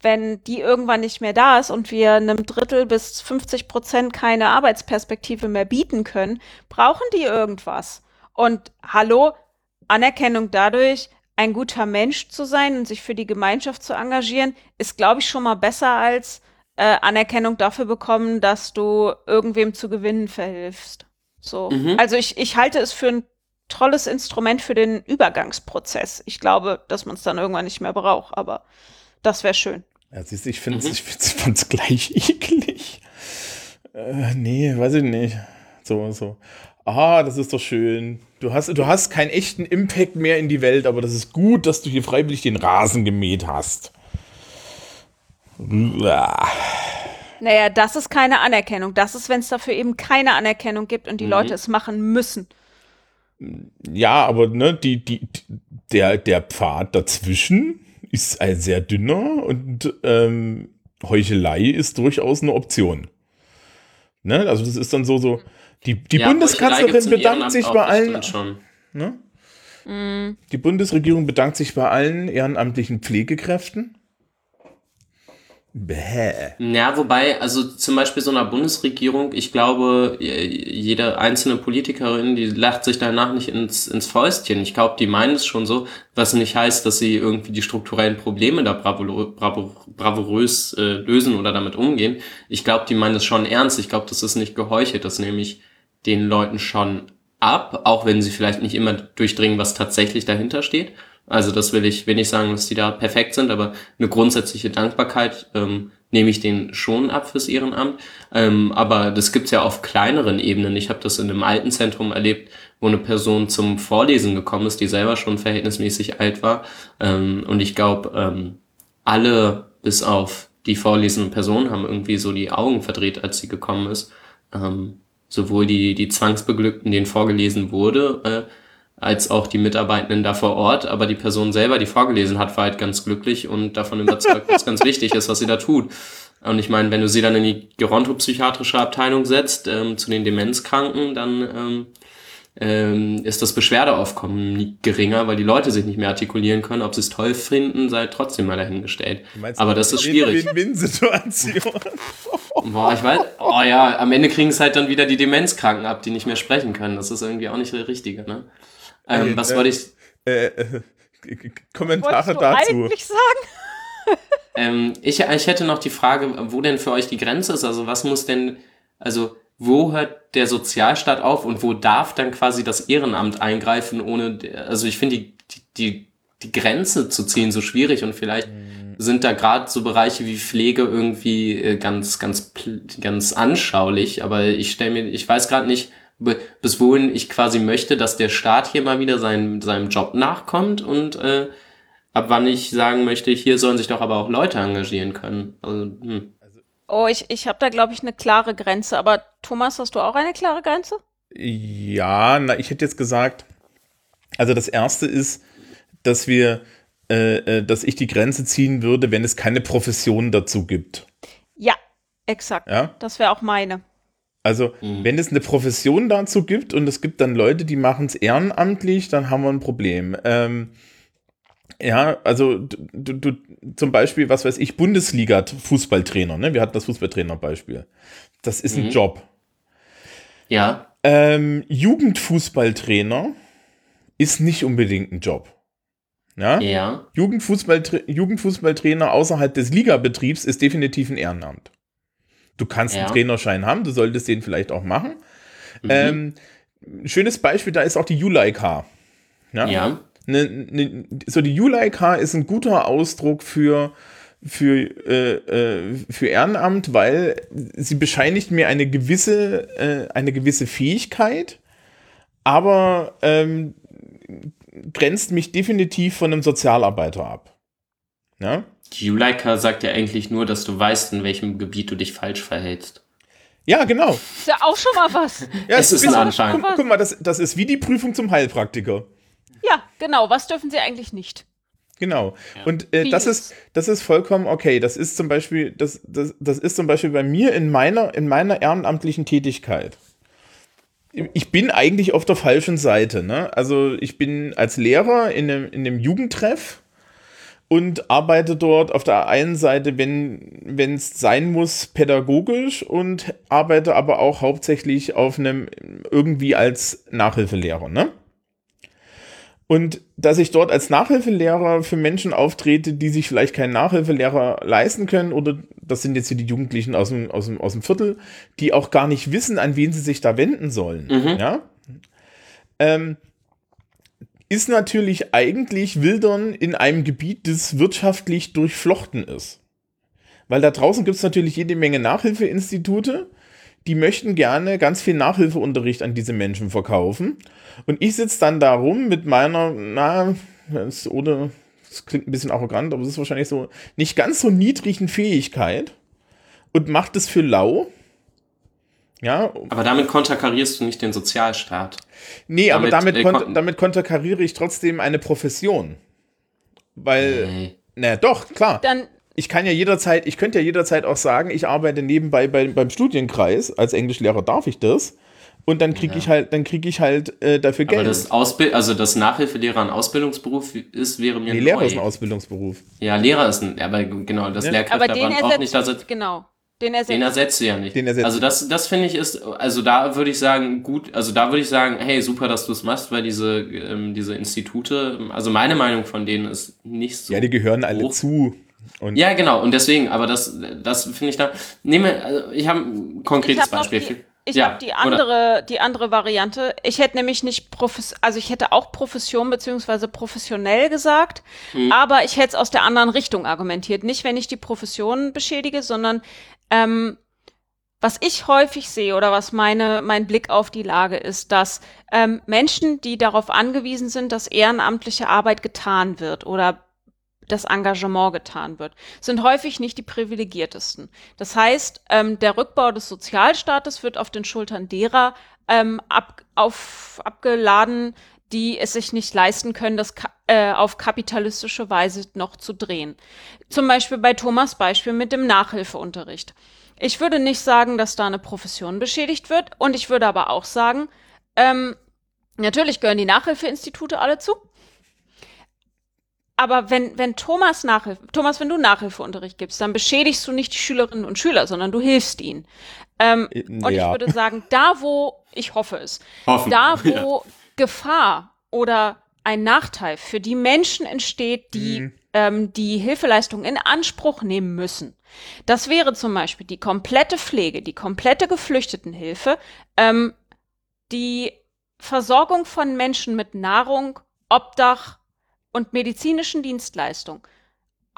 wenn die irgendwann nicht mehr da ist und wir einem Drittel bis 50 Prozent keine Arbeitsperspektive mehr bieten können, brauchen die irgendwas. Und hallo, Anerkennung dadurch, ein guter Mensch zu sein und sich für die Gemeinschaft zu engagieren, ist, glaube ich, schon mal besser als äh, Anerkennung dafür bekommen, dass du irgendwem zu gewinnen verhilfst. So. Mhm. Also ich, ich halte es für ein tolles Instrument für den Übergangsprozess. Ich glaube, dass man es dann irgendwann nicht mehr braucht, aber das wäre schön. Ja, siehst du, ich finde Mhm. ich fand's gleich eklig. Äh, nee, weiß ich nicht. So, so. Ah, das ist doch schön. Du hast, du hast keinen echten Impact mehr in die Welt, aber das ist gut, dass du hier freiwillig den Rasen gemäht hast. Uah. Naja, das ist keine Anerkennung. Das ist, wenn es dafür eben keine Anerkennung gibt und die Leute es machen müssen. Ja, aber ne, die, die, der, der Pfad dazwischen ist ein sehr dünner und ähm, Heuchelei ist durchaus eine Option. Ne? Also das ist dann so, so, die, die Ja, Bundeskanzlerin bedankt sich bei allen, ne? Die Bundesregierung bedankt sich bei allen ehrenamtlichen Pflegekräften. Bäh. Ja, wobei, also zum Beispiel so einer Bundesregierung, ich glaube, jede einzelne Politikerin, die lacht sich danach nicht ins, ins Fäustchen. Ich glaube, die meinen es schon so, was nicht heißt, dass sie irgendwie die strukturellen Probleme da bravo, bravo, bravourös äh, lösen oder damit umgehen. Ich glaube, die meinen es schon ernst. Ich glaube, das ist nicht geheuchelt. Das nehme ich den Leuten schon ab, auch wenn sie vielleicht nicht immer durchdringen, was tatsächlich dahinter steht. Also das will ich, will nicht sagen, dass die da perfekt sind, aber eine grundsätzliche Dankbarkeit ähm, nehme ich denen schon ab fürs Ehrenamt. Ähm, aber das gibt's ja auf kleineren Ebenen. Ich habe das in einem Altenzentrum erlebt, wo eine Person zum Vorlesen gekommen ist, die selber schon verhältnismäßig alt war. Ähm, und ich glaube, ähm, alle bis auf die vorlesenden Personen haben irgendwie so die Augen verdreht, als sie gekommen ist. Ähm, sowohl die, die Zwangsbeglückten, denen vorgelesen wurde, äh, als auch die Mitarbeitenden da vor Ort. Aber die Person selber, die vorgelesen hat, war halt ganz glücklich und davon überzeugt, was ganz wichtig ist, was sie da tut. Und ich meine, wenn du sie dann in die gerontopsychiatrische Abteilung setzt, ähm, zu den Demenzkranken, dann ähm, ähm, ist das Beschwerdeaufkommen geringer, weil die Leute sich nicht mehr artikulieren können. Ob sie es toll finden, sei trotzdem mal dahingestellt. Aber das ist schwierig. Win-Win-Situation. Boah, ich weiß, oh ja, am Ende kriegen es halt dann wieder die Demenzkranken ab, die nicht mehr sprechen können. Das ist irgendwie auch nicht der Richtige, ne? Ähm, Äh, was äh, wollte ich, Äh, äh, Kommentare Wolltest du dazu. eigentlich sagen? ähm, ich, ich hätte noch die Frage, wo denn für euch die Grenze ist. Also was muss denn, also wo hört der Sozialstaat auf und wo darf dann quasi das Ehrenamt eingreifen, ohne, also ich finde die, die, die, die Grenze zu ziehen so schwierig und vielleicht sind da gerade so Bereiche wie Pflege irgendwie äh, ganz, ganz, ganz anschaulich, aber ich stelle mir, ich weiß gerade nicht, bis wohin ich quasi möchte, dass der Staat hier mal wieder seinem, seinem Job nachkommt und äh, ab wann ich sagen möchte, hier sollen sich doch aber auch Leute engagieren können. Also, hm. Oh, ich, ich habe da, glaube ich, eine klare Grenze. Aber Thomas, hast du auch eine klare Grenze? Ja, na, ich hätte jetzt gesagt, also das erste ist, dass wir, äh, äh, dass ich die Grenze ziehen würde, wenn es keine Profession dazu gibt. Ja, exakt. Ja, Das wäre auch meine. Also Mhm. wenn es eine Profession dazu gibt und es gibt dann Leute, die machen es ehrenamtlich, dann haben wir ein Problem. Ähm, ja, also du, du, zum Beispiel, was weiß ich, Bundesliga-Fußballtrainer, ne? Wir hatten das Fußballtrainer-Beispiel. Das ist ein Mhm. Job. Ja, Ähm, Jugendfußballtrainer ist nicht unbedingt ein Job. Ja? ja, Jugendfußballtra Jugendfußballtrainer außerhalb des Ligabetriebs ist definitiv ein Ehrenamt. Du kannst Ja. einen Trainerschein haben, du solltest den vielleicht auch machen. mhm. Ähm, schönes Beispiel, da ist auch die Juleika. Ja. ja, Ne, ne, so die Juleika ist ein guter Ausdruck für, für, äh, äh, für Ehrenamt, weil sie bescheinigt mir eine gewisse, äh, eine gewisse Fähigkeit, aber ähm, grenzt mich definitiv von einem Sozialarbeiter ab. Ja? Die Juleika sagt ja eigentlich nur, dass du weißt, in welchem Gebiet du dich falsch verhältst. Ja, genau. Ist ja auch schon mal was. Ja, Es ist bisschen- ein Anschein. Guck mal, das, das ist wie die Prüfung zum Heilpraktiker. Ja, genau. Was dürfen sie eigentlich nicht? Genau. Und äh, das ist, das ist vollkommen okay. Das ist zum Beispiel, das, das, das ist zum Beispiel bei mir in meiner, in meiner ehrenamtlichen Tätigkeit. Ich bin eigentlich auf der falschen Seite. Ne? Also ich bin als Lehrer in einem, in einem Jugendtreff und arbeite dort auf der einen Seite, wenn es sein muss, pädagogisch und arbeite aber auch hauptsächlich auf einem irgendwie als Nachhilfelehrer. Ne? Und dass ich dort als Nachhilfelehrer für Menschen auftrete, die sich vielleicht keinen Nachhilfelehrer leisten können, oder das sind jetzt hier die Jugendlichen aus dem, aus dem, aus dem Viertel, die auch gar nicht wissen, an wen sie sich da wenden sollen. Mhm. Ja? Ähm, ist natürlich eigentlich Wildern in einem Gebiet, das wirtschaftlich durchflochten ist. Weil da draußen gibt es natürlich jede Menge Nachhilfeinstitute, die möchten gerne ganz viel Nachhilfeunterricht an diese Menschen verkaufen. Und ich sitze dann da rum mit meiner, na, das, ohne, das klingt ein bisschen arrogant, aber es ist wahrscheinlich so, nicht ganz so niedrigen Fähigkeit und mache das für lau. Ja, Aber damit konterkarierst du nicht den Sozialstaat. Nee, aber Damit, damit, äh, kon- damit konterkariere ich trotzdem eine Profession. Weil, Nee. na doch, klar. Dann, ich kann ja jederzeit, ich könnte ja jederzeit auch sagen, ich arbeite nebenbei bei, beim Studienkreis, als Englischlehrer darf ich das. Und dann kriege ich halt, dann kriege ich halt äh, dafür Aber Geld. das Ausbild, also dass Nachhilfelehrer ein Ausbildungsberuf ist, wäre mir nee, neu. Lehrer ist ein Ausbildungsberuf. Ja, Lehrer ist ein, aber genau, das Ja. aber den Lehrkräfteverband auch nicht, also genau. Den ersetzt. den ersetzt du ja nicht. Den ersetzt also das, das finde ich ist, also da würde ich sagen, gut, also da würde ich sagen, hey, super, dass du es machst, weil diese, ähm, diese Institute, also meine Meinung von denen ist nicht so. Ja, die gehören alle hoch. zu. Und Ja, genau, und deswegen, aber das, das finde ich da, nehme, also ich habe ein ich konkretes habe Beispiel. die, ich Ja, hab die oder- andere, die andere Variante. Ich hätte nämlich nicht Profes also ich hätte auch Profession beziehungsweise professionell gesagt, Mhm. aber ich hätte es aus der anderen Richtung argumentiert. Nicht, wenn ich die Profession beschädige, sondern ähm, was ich häufig sehe oder was meine, mein Blick auf die Lage ist, dass ähm, Menschen, die darauf angewiesen sind, dass ehrenamtliche Arbeit getan wird oder das Engagement getan wird, sind häufig nicht die privilegiertesten. Das heißt, ähm, der Rückbau des Sozialstaates wird auf den Schultern derer ähm, ab, auf, abgeladen, die es sich nicht leisten können, das ka äh, auf kapitalistische Weise noch zu drehen. Zum Beispiel bei Thomas Beispiel mit dem Nachhilfeunterricht. Ich würde nicht sagen, dass da eine Profession beschädigt wird und ich würde aber auch sagen, ähm, Natürlich gehören die Nachhilfeinstitute alle zu. Aber wenn, wenn Thomas Nachhilfe, Thomas, wenn du Nachhilfeunterricht gibst, dann beschädigst du nicht die Schülerinnen und Schüler, sondern du hilfst ihnen. Ähm, Äh, und ja. ich würde sagen, da wo, ich hoffe es, Hoffen. da wo Ja. Gefahr oder ein Nachteil für die Menschen entsteht, die Mhm. ähm, die Hilfeleistung in Anspruch nehmen müssen. Das wäre zum Beispiel die komplette Pflege, die komplette Geflüchtetenhilfe, ähm, die Versorgung von Menschen mit Nahrung, Obdach und medizinischen Dienstleistungen.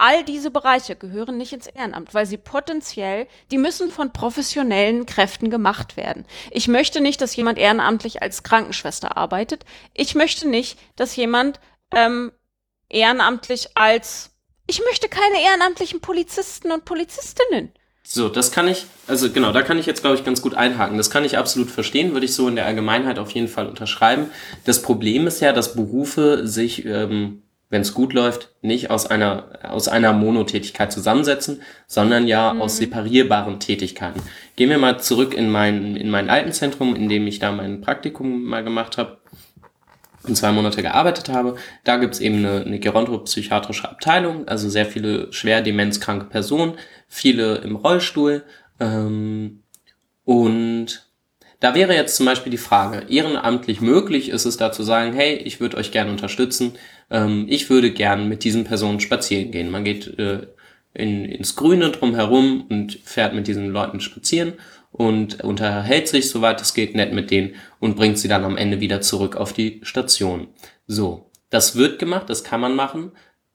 All diese Bereiche gehören nicht ins Ehrenamt, weil sie potenziell, die müssen von professionellen Kräften gemacht werden. Ich möchte nicht, dass jemand ehrenamtlich als Krankenschwester arbeitet. Ich möchte nicht, dass jemand ähm, ehrenamtlich als, ich möchte keine ehrenamtlichen Polizisten und Polizistinnen. So, das kann ich, also genau, da kann ich jetzt, glaube ich, ganz gut einhaken. Das kann ich absolut verstehen, würde ich so in der Allgemeinheit auf jeden Fall unterschreiben. Das Problem ist ja, dass Berufe sich, ähm, wenn es gut läuft, nicht aus einer, aus einer Monotätigkeit zusammensetzen, sondern ja aus separierbaren Tätigkeiten. Gehen wir mal zurück in mein, in mein Altenzentrum, in dem ich da mein Praktikum mal gemacht habe und zwei Monate gearbeitet habe. Da gibt's eben eine, eine gerontopsychiatrische Abteilung, also sehr viele schwer demenzkranke Personen, viele im Rollstuhl. Ähm, und da wäre jetzt zum Beispiel die Frage, ehrenamtlich möglich ist es da zu sagen, hey, ich würde euch gerne unterstützen, ähm, ich würde gern mit diesen Personen spazieren gehen. Man geht äh, in, ins Grüne drumherum und fährt mit diesen Leuten spazieren und unterhält sich, soweit es geht, nett mit denen und bringt sie dann am Ende wieder zurück auf die Station. So, das wird gemacht, das kann man machen.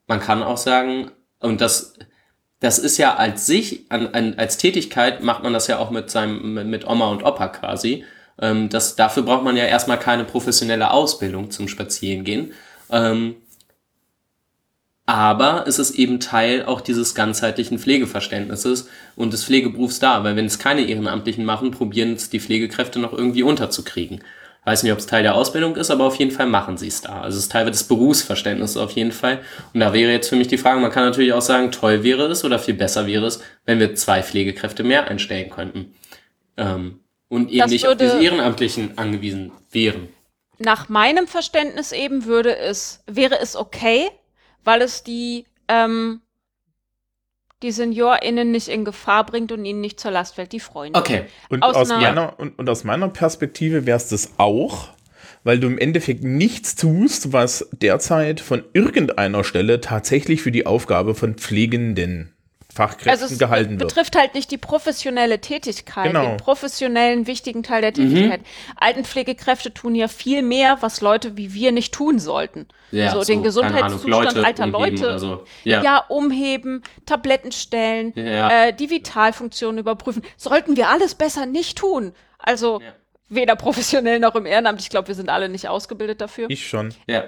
Man kann auch sagen, und das, das ist ja als sich, an, an, als Tätigkeit macht man das ja auch mit seinem, mit- Oma und Opa quasi. Ähm, das, dafür braucht man ja erstmal keine professionelle Ausbildung zum Spazierengehen. Ähm, aber es ist eben Teil auch dieses ganzheitlichen Pflegeverständnisses und des Pflegeberufs da, weil wenn es keine Ehrenamtlichen machen, probieren es die Pflegekräfte noch irgendwie unterzukriegen. Weiß nicht, ob es Teil der Ausbildung ist, aber auf jeden Fall machen sie es da. Also es ist Teil des Berufsverständnisses auf jeden Fall. Und da wäre jetzt für mich die Frage, man kann natürlich auch sagen, toll wäre es oder viel besser wäre es, wenn wir zwei Pflegekräfte mehr einstellen könnten. Ähm, und eben Das nicht auf diese Ehrenamtlichen angewiesen wären. Nach meinem Verständnis eben würde es, wäre es okay, weil es die, ähm, die SeniorInnen nicht in Gefahr bringt und ihnen nicht zur Last fällt, die Freunde. Okay. Und Aus aus, einer- meiner, und, und aus meiner Perspektive wäre es das auch, weil du im Endeffekt nichts tust, was derzeit von irgendeiner Stelle tatsächlich für die Aufgabe von pflegenden Fachkräften Also es gehalten wird. betrifft halt nicht die professionelle Tätigkeit, Genau. den professionellen wichtigen Teil der Tätigkeit. Altenpflegekräfte tun ja viel mehr, was Leute wie wir nicht tun sollten. Ja, so, so, den Gesundheitszustand Ahnung, Leute alter umheben Leute. so. Ja. Ja. umheben, Tabletten stellen, Ja. äh, die Vitalfunktionen überprüfen. Sollten wir alles besser nicht tun. Also Ja. weder professionell noch im Ehrenamt. Ich glaube, wir sind alle nicht ausgebildet dafür. Ich schon. Ja.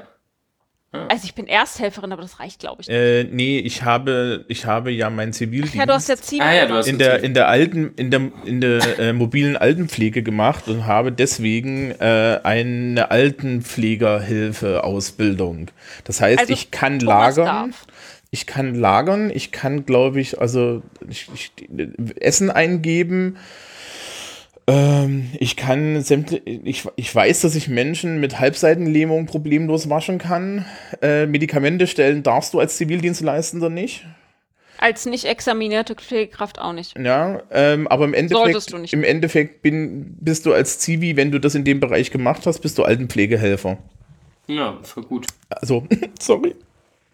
Also ich bin Ersthelferin, aber das reicht, glaube ich. Äh, nee, ich habe, ich habe ja meinen Zivildienst ja, du hast ja Ziel. Ah ja, du hast in der, in der alten, in der, in der äh, mobilen Altenpflege gemacht und habe deswegen äh, eine Altenpflegerhilfe-Ausbildung. Das heißt, Also ich kann Thomas lagern. darf. Ich kann lagern, ich kann, glaube ich, also ich, ich, Essen eingeben. Ähm, ich kann sämtliche, ich, ich weiß, dass ich Menschen mit Halbseitenlähmung problemlos waschen kann. Äh, Medikamente stellen darfst du als Zivildienstleistender nicht. Als nicht examinierte Pflegekraft auch nicht. Ja, ähm, aber im Endeffekt, du nicht. im Endeffekt bin, bist du als Zivi, wenn du das in dem Bereich gemacht hast, bist du Altenpflegehelfer. Ja, voll gut. Also, sorry.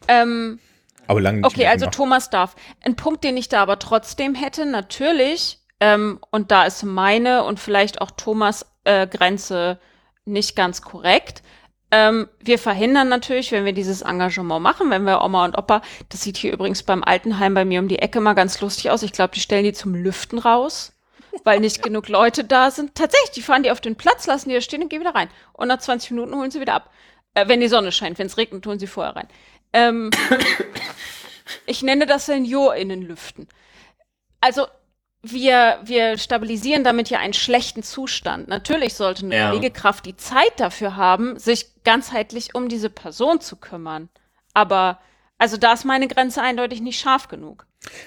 Ähm, Aber lange nicht Okay, mehr also gemacht. Thomas darf. Ein Punkt, den ich da aber trotzdem hätte, natürlich, ähm, und da ist meine und vielleicht auch Thomas äh, Grenze nicht ganz korrekt. Ähm, wir verhindern natürlich, wenn wir dieses Engagement machen, wenn wir Oma und Opa, das sieht hier übrigens beim Altenheim bei mir um die Ecke mal ganz lustig aus. Ich glaube, die stellen die zum Lüften raus, weil nicht genug Leute da sind. Tatsächlich, die fahren die auf den Platz, lassen die da stehen und gehen wieder rein. Und nach 20 Minuten holen sie wieder ab. Äh, wenn die Sonne scheint, wenn es regnet, holen sie vorher rein. Ähm, ich nenne das SeniorInnen lüften. Also wir, wir stabilisieren damit ja einen schlechten Zustand. Natürlich sollte eine Ja. Pflegekraft die Zeit dafür haben, sich ganzheitlich um diese Person zu kümmern. Aber also da ist meine Grenze eindeutig nicht scharf genug.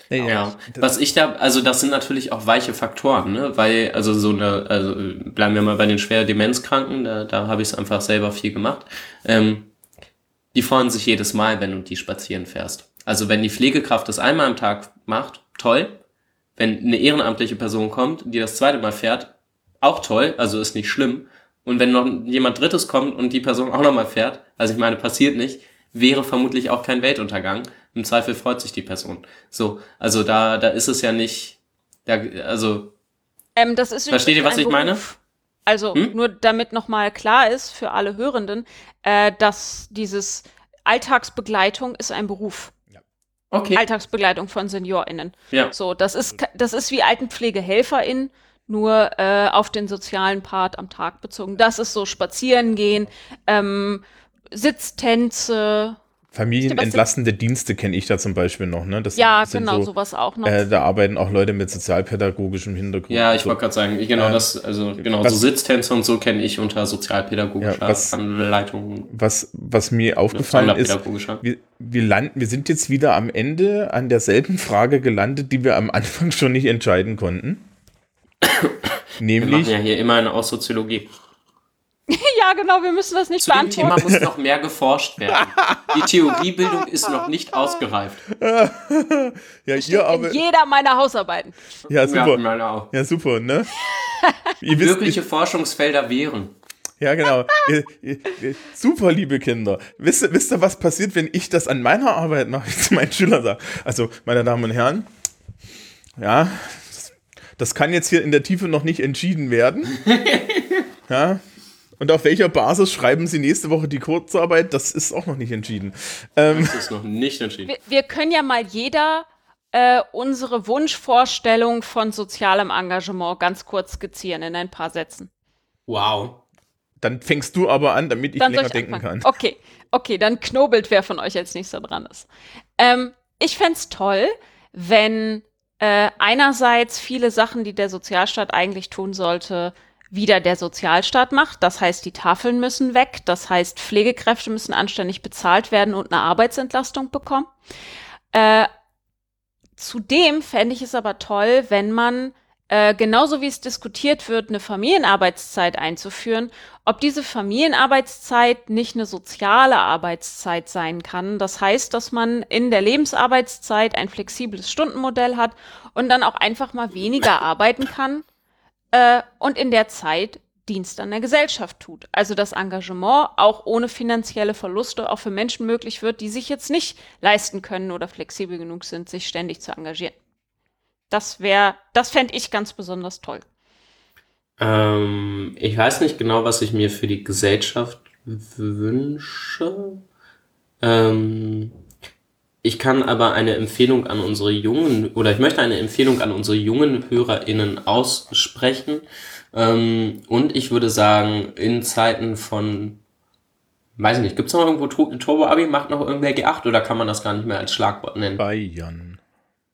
Ja, das- was ich da, also das sind natürlich auch weiche Faktoren, ne? Weil, also so eine, also bleiben wir mal bei den schwer Demenzkranken, da, da habe ich es einfach selber viel gemacht. Ähm, die freuen sich jedes Mal, wenn du die spazieren fährst. Also wenn die Pflegekraft das einmal am Tag macht, toll. Wenn eine ehrenamtliche Person kommt, die das zweite Mal fährt, auch toll, also ist nicht schlimm. Und wenn noch jemand Drittes kommt und die Person auch nochmal fährt, also ich meine, passiert nicht, wäre vermutlich auch kein Weltuntergang. Im Zweifel freut sich die Person. So, also da, da ist es ja nicht, da, also Ähm, das ist Versteht ihr, was ich meine? Beruf. Also Hm? nur damit nochmal klar ist für alle Hörenden, äh, dass dieses Alltagsbegleitung ist ein Beruf. Okay, Alltagsbegleitung von SeniorInnen. ja, So, das ist, das ist wie AltenpflegehelferInnen, nur äh, auf den sozialen Part am Tag bezogen. Das ist so spazieren gehen, ähm, Sitztänze. Familienentlastende Dienste kenne ich da zum Beispiel noch. Ne? Das Ja, sind genau, so, sowas auch noch. Äh, da arbeiten auch Leute mit sozialpädagogischem Hintergrund. ja, ich so. wollte gerade sagen, genau Äh, das, also genau was- so Sitztänze und so kenne ich unter sozialpädagogischer Ja, was- Anleitung, Was, was mir aufgefallen ist, wir, wir, landen, wir sind jetzt wieder am Ende an derselben Frage gelandet, die wir am Anfang schon nicht entscheiden konnten. Wir machen Nämlich, ja hier immerhin auch Soziologie. ja, genau, wir müssen das nicht Zu dem Thema beantworten. muss noch mehr geforscht werden. Die Theoriebildung ist noch nicht ausgereift. ja, ihr aber, In jeder meiner Hausarbeiten. ja, Ja, super. auch. Ja, super, ne? ihr wisst, Wirkliche Forschungsfelder wären. Ja, genau. super, liebe Kinder. Wisst ihr, wisst ihr, was passiert, wenn ich das an meiner Arbeit mache, ich zu meinen Schülern sage? Also, meine Damen und Herren, ja, das, das kann jetzt hier in der Tiefe noch nicht entschieden werden. Ja. Und auf welcher Basis schreiben Sie nächste Woche die Kurzarbeit? Das ist auch noch nicht entschieden. Ähm, Das ist noch nicht entschieden. Wir, wir können ja mal jeder äh, unsere Wunschvorstellung von sozialem Engagement ganz kurz skizzieren in ein paar Sätzen. Wow. dann fängst du aber an, damit ich Dann länger ich denken anfangen. kann. Okay, okay, dann knobelt, wer von euch als nächster dran ist. Ähm, ich fänd's toll, wenn äh, einerseits viele Sachen, die der Sozialstaat eigentlich tun sollte, wieder der Sozialstaat macht. Das heißt, die Tafeln müssen weg. Das heißt, Pflegekräfte müssen anständig bezahlt werden und eine Arbeitsentlastung bekommen. Äh, zudem fände ich es aber toll, wenn man äh, genauso wie es diskutiert wird, eine Familienarbeitszeit einzuführen, ob diese Familienarbeitszeit nicht eine soziale Arbeitszeit sein kann. Das heißt, dass man in der Lebensarbeitszeit ein flexibles Stundenmodell hat und dann auch einfach mal weniger arbeiten kann äh, und in der Zeit Dienst an der Gesellschaft tut. Also das Engagement auch ohne finanzielle Verluste auch für Menschen möglich wird, die sich jetzt nicht leisten können oder flexibel genug sind, sich ständig zu engagieren. Das wäre, das fände ich ganz besonders toll. Ähm, ich weiß nicht genau, was ich mir für die Gesellschaft wünsche. Ähm, ich kann aber eine Empfehlung an unsere jungen, oder ich möchte eine Empfehlung an unsere jungen HörerInnen aussprechen. Ähm, und ich würde sagen, in Zeiten von, weiß ich nicht, gibt es noch irgendwo Tu- Turbo-Abi, macht noch irgendwer G8 oder kann man das gar nicht mehr als Schlagwort nennen? Bayern.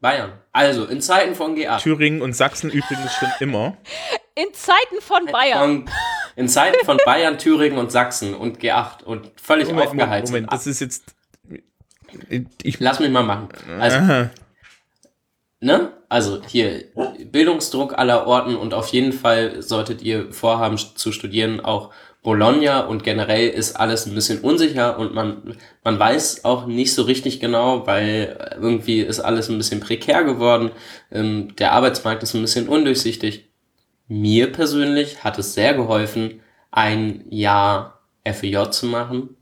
Bayern. Also, in Zeiten von G8. Thüringen und Sachsen übrigens schon immer. In Zeiten von Bayern. Von, in Zeiten von Bayern, Thüringen und Sachsen und G8 und völlig Moment, aufgeheizt. Moment, das ist jetzt. Ich, Lass mich mal machen. Also, aha. ne? Also hier Bildungsdruck aller Orten und auf jeden Fall solltet ihr vorhaben zu studieren auch Bologna und generell ist alles ein bisschen unsicher und man, man weiß auch nicht so richtig genau, weil irgendwie ist alles ein bisschen prekär geworden. Ähm, der Arbeitsmarkt ist ein bisschen undurchsichtig. Mir persönlich hat es sehr geholfen, ein Jahr FEJ zu machen,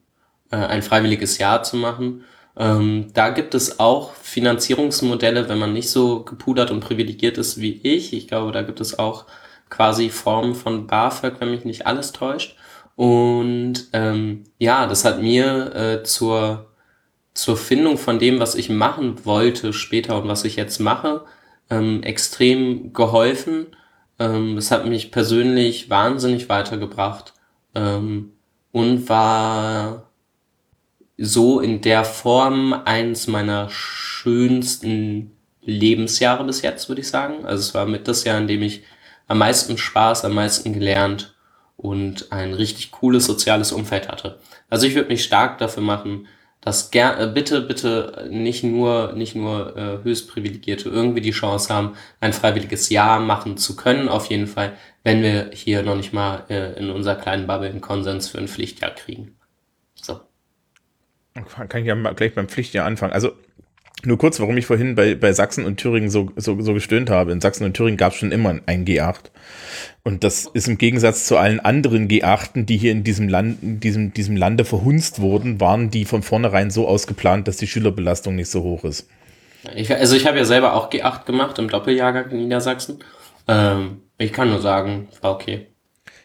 äh, ein freiwilliges Jahr zu machen. Ähm, da gibt es auch Finanzierungsmodelle, wenn man nicht so gepudert und privilegiert ist wie ich. Ich glaube, da gibt es auch quasi Formen von BAföG, wenn mich nicht alles täuscht. Und ähm, ja, das hat mir äh, zur, zur Findung von dem, was ich machen wollte später und was ich jetzt mache, ähm, extrem geholfen. Ähm, es hat mich persönlich wahnsinnig weitergebracht ähm, und war so in der Form eins meiner schönsten Lebensjahre bis jetzt, würde ich sagen. Also es war mit das Jahr, in dem ich am meisten Spaß, am meisten gelernt und ein richtig cooles soziales Umfeld hatte. Also ich würde mich stark dafür machen, dass ger äh, bitte, bitte nicht nur, nicht nur äh, höchst privilegierte irgendwie die Chance haben, ein freiwilliges Jahr machen zu können, auf jeden Fall, wenn wir hier noch nicht mal äh, in unserer kleinen Bubble einen Konsens für ein Pflichtjahr kriegen. Kann ich ja gleich beim Pflichtjahr anfangen. Also nur kurz, warum ich vorhin bei, bei Sachsen und Thüringen so, so, so gestöhnt habe. In Sachsen und Thüringen gab es schon immer ein G8. Und das ist im Gegensatz zu allen anderen G8, die hier in diesem, Land, in diesem, diesem Lande verhunzt wurden, waren die von vornherein so ausgeplant, dass die Schülerbelastung nicht so hoch ist. Ich, also ich habe ja selber auch G8 gemacht im Doppeljahrgang in Niedersachsen. Ähm, ich kann nur sagen, war okay.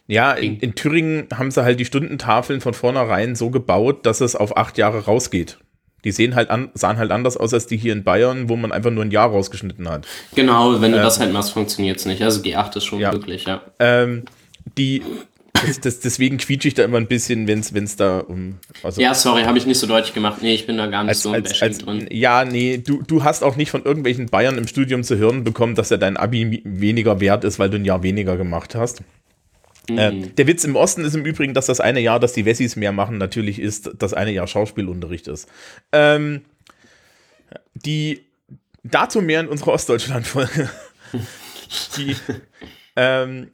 Ja, in, in Thüringen haben sie halt die Stundentafeln von vornherein so gebaut, dass es auf acht Jahre rausgeht. Die sehen halt an, sahen halt anders aus als die hier in Bayern, wo man einfach nur ein Jahr rausgeschnitten hat. Genau, wenn du das halt machst, funktioniert es nicht. Also G8 ist schon Ja. wirklich, ja. Ähm, die, das, das, deswegen quietsche ich da immer ein bisschen, wenn es da um. Also Ja, sorry, habe ich nicht so deutlich gemacht. Nee, ich bin da gar nicht als, so im als, als, drin. ja, nee, du, du hast auch nicht von irgendwelchen Bayern im Studium zu hören bekommen, dass ja dein Abi weniger wert ist, weil du ein Jahr weniger gemacht hast. Mhm. Äh, der Witz im Osten ist im Übrigen, dass das eine Jahr, dass die Wessis mehr machen, natürlich ist, das eine Jahr Schauspielunterricht ist. Ähm, die dazu mehr in unserer Ostdeutschland-Folge. die, ähm,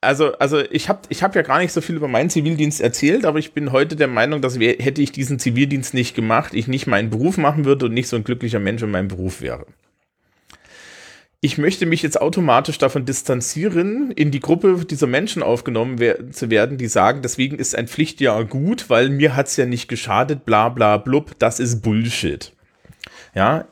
also, also ich habe ich hab ja gar nicht so viel über meinen Zivildienst erzählt, aber ich bin heute der Meinung, dass hätte ich diesen Zivildienst nicht gemacht, ich nicht meinen Beruf machen würde und nicht so ein glücklicher Mensch in meinem Beruf wäre. Ich möchte mich jetzt automatisch davon distanzieren, in die Gruppe dieser Menschen aufgenommen wer zu werden, die sagen, deswegen ist ein Pflichtjahr gut, weil mir hat's ja nicht geschadet, bla bla blub, das ist Bullshit. Ja,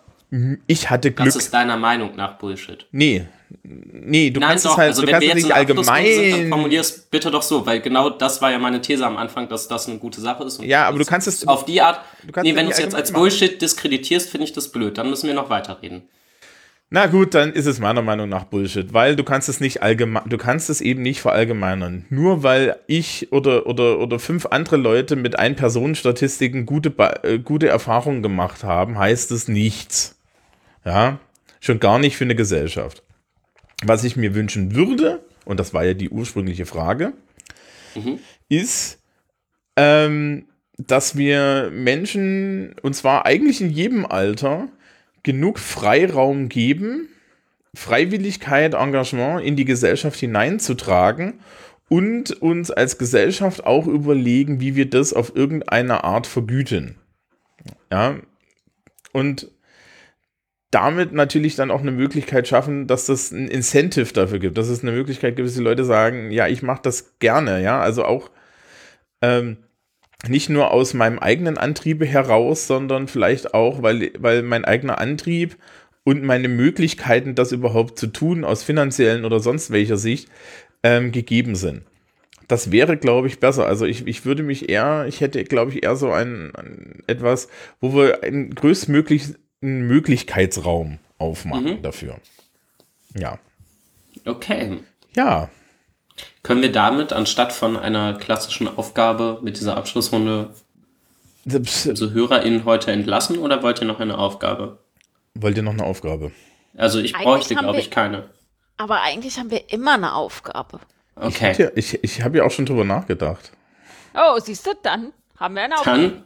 ich hatte Glück. Das ist deiner Meinung nach Bullshit. Nee. Nee, du Nein, kannst doch, es halt, also du wenn wir es jetzt nicht in der Abschlussrunde sind, dann allgemein. formulier es bitte doch so, weil genau das war ja meine These am Anfang, dass das eine gute Sache ist. Ja, aber du kannst es- Auf die Art, nee, es wenn du es jetzt als allgemein Bullshit diskreditierst, finde ich das blöd. Dann müssen wir noch weiterreden. Na gut, dann ist es meiner Meinung nach Bullshit, weil du kannst es nicht allgemein, du kannst es eben nicht verallgemeinern. Nur weil ich oder, oder, oder fünf andere Leute mit Ein-Personen-Statistiken gute, äh, gute Erfahrungen gemacht haben, heißt es nichts. Ja, schon gar nicht für eine Gesellschaft. Was ich mir wünschen würde, und das war ja die ursprüngliche Frage, ist, ähm, dass wir Menschen, und zwar eigentlich in jedem Alter, genug Freiraum geben, Freiwilligkeit, Engagement in die Gesellschaft hineinzutragen und uns als Gesellschaft auch überlegen, wie wir das auf irgendeine Art vergüten. Ja, und damit natürlich dann auch eine Möglichkeit schaffen, dass das ein Incentive dafür gibt, dass es eine Möglichkeit gibt, dass die Leute sagen, ja, ich mache das gerne, ja, also auch ähm, nicht nur aus meinem eigenen Antriebe heraus, sondern vielleicht auch, weil, weil mein eigener Antrieb und meine Möglichkeiten, das überhaupt zu tun, aus finanziellen oder sonst welcher Sicht, ähm, gegeben sind. Das wäre, glaube ich, besser. Also ich, ich würde mich eher, ich hätte, glaube ich, eher so ein, ein etwas, wo wir einen größtmöglichen Möglichkeitsraum aufmachen dafür. Ja. Okay. Ja. Können wir damit anstatt von einer klassischen Aufgabe mit dieser Abschlussrunde unsere HörerInnen heute entlassen oder wollt ihr noch eine Aufgabe? Wollt ihr noch eine Aufgabe? Also ich Eigentlich bräuchte, glaube ich, keine. Aber eigentlich haben wir immer eine Aufgabe. Okay. Ja, ich ich habe ja auch schon drüber nachgedacht. Oh, siehst du, dann haben wir eine Aufgabe. Dann,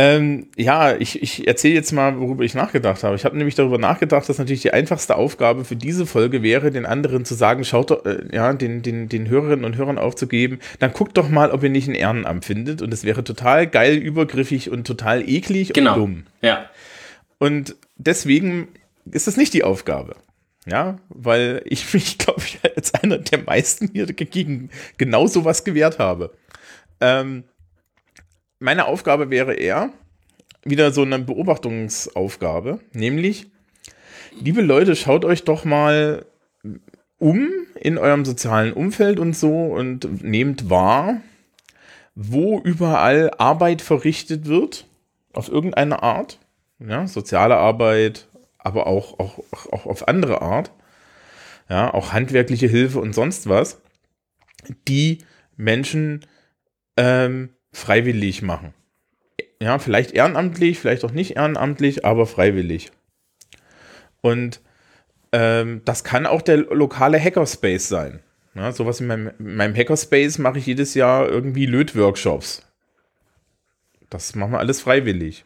Ähm, ja, ich, ich erzähle jetzt mal, worüber ich nachgedacht habe. Ich habe nämlich darüber nachgedacht, dass natürlich die einfachste Aufgabe für diese Folge wäre, den anderen zu sagen, schaut doch, äh, ja, den, den, den Hörerinnen und Hörern aufzugeben, dann guckt doch mal, ob ihr nicht ein Ehrenamt findet. Und es wäre total geil, übergriffig und total eklig genau. und dumm. Ja. Und deswegen ist das nicht die Aufgabe. Ja, weil ich mich, glaube ich, als einer der meisten hier gegen genau sowas gewehrt habe. Ähm, meine Aufgabe wäre eher wieder so eine Beobachtungsaufgabe, nämlich, liebe Leute, schaut euch doch mal um in eurem sozialen Umfeld und so und nehmt wahr, wo überall Arbeit verrichtet wird, auf irgendeine Art, ja, soziale Arbeit, aber auch, auch, auch auf andere Art, ja, auch handwerkliche Hilfe und sonst was, die Menschen ähm, freiwillig machen. Ja, vielleicht ehrenamtlich, vielleicht auch nicht ehrenamtlich, aber freiwillig. Und ähm, das kann auch der lokale Hackerspace sein. Ja, sowas in meinem, in meinem Hackerspace mache ich jedes Jahr irgendwie Lötworkshops. Das machen wir alles freiwillig.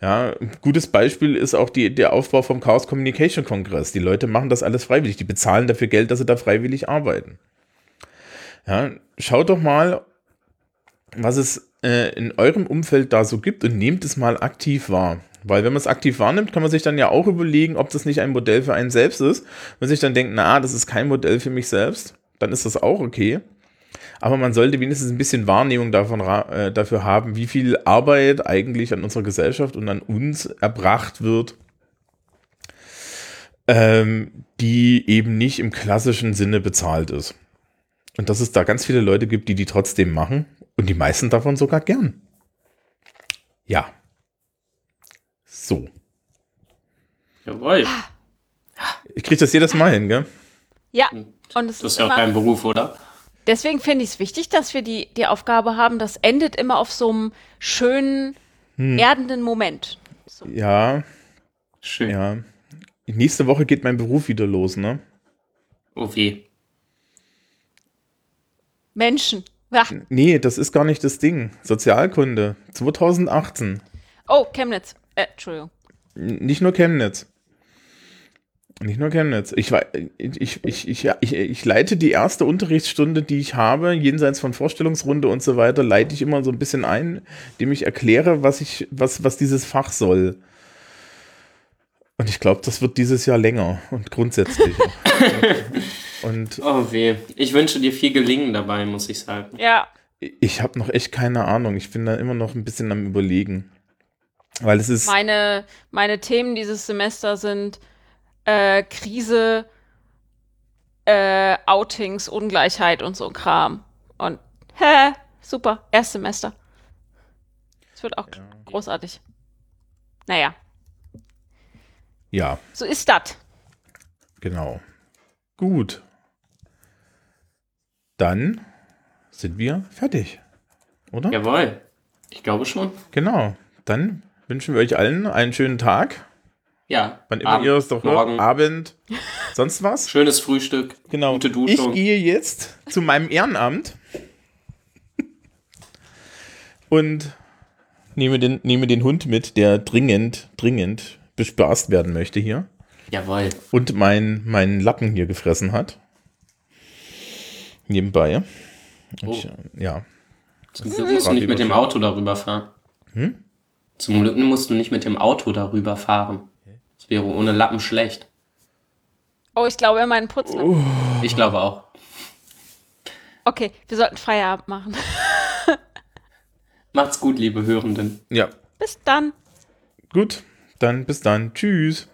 Ja, ein gutes Beispiel ist auch die, der Aufbau vom Chaos Communication Kongress. Die Leute machen das alles freiwillig. Die bezahlen dafür Geld, dass sie da freiwillig arbeiten. Ja, schaut doch mal, was es äh, in eurem Umfeld da so gibt und nehmt es mal aktiv wahr. Weil wenn man es aktiv wahrnimmt, kann man sich dann ja auch überlegen, ob das nicht ein Modell für einen selbst ist. Wenn man sich dann denkt, na, das ist kein Modell für mich selbst, dann ist das auch okay. Aber man sollte wenigstens ein bisschen Wahrnehmung davon, äh, dafür haben, wie viel Arbeit eigentlich an unserer Gesellschaft und an uns erbracht wird, ähm, die eben nicht im klassischen Sinne bezahlt ist. Und dass es da ganz viele Leute gibt, die die trotzdem machen und die meisten davon sogar gern. Ja. So. Jawohl. Ich kriege das jedes Mal hin, gell? Ja, und es Das ist ja auch dein Beruf, oder? deswegen finde ich es wichtig, dass wir die, die Aufgabe haben, das endet immer auf so einem schönen, Hm. erdenden Moment. So. Ja, Schön. ja. Nächste Woche geht mein Beruf wieder los, ne? Oh weh. Menschen. Ja. Nee, das ist gar nicht das Ding. Sozialkunde 2018. Oh, Chemnitz. Äh, Entschuldigung. Nicht nur Chemnitz. Nicht nur Chemnitz. Ich, ich, ich, ich, ich, ich leite die erste Unterrichtsstunde, die ich habe, jenseits von Vorstellungsrunde und so weiter, leite ich immer so ein bisschen ein, indem ich erkläre, was ich, was, was dieses Fach soll. Und ich glaube, das wird dieses Jahr länger und grundsätzlich. und Oh weh. Ich wünsche dir viel Gelingen dabei, muss ich sagen. Ja. ich habe noch echt keine Ahnung. Ich bin da immer noch ein bisschen am Überlegen. Weil es ist. Meine, meine Themen dieses Semester sind äh, Krise, äh, Outings, Ungleichheit und so ein Kram. Und hä, super, Erstsemester. Es wird auch großartig. Naja, Ja, so ist das. genau. Gut. Dann sind wir fertig. Oder? Jawohl. Ich glaube schon. Genau. Dann wünschen wir euch allen einen schönen Tag. Ja. Wann immer Abend, ihr es doch morgen. hört. Abend. Sonst was? Schönes Frühstück. Genau. Gute Ich Duschung. gehe jetzt zu meinem Ehrenamt und nehme den, nehme den Hund mit, der dringend, dringend bespaßt werden möchte hier Jawohl. und mein, meinen Lappen hier gefressen hat. Nebenbei. Oh. Ich, äh, ja. Zum Glück musst du nicht mit dem Auto darüber fahren. Hm? Zum Glück musst du nicht mit dem Auto darüber fahren. Das wäre ohne Lappen schlecht. Oh, ich glaube, meinen Putz. Ich glaube auch. Okay, wir sollten Feierabend machen. Macht's gut, liebe Hörenden. Ja. Bis dann. Gut. Dann bis dann. Tschüss.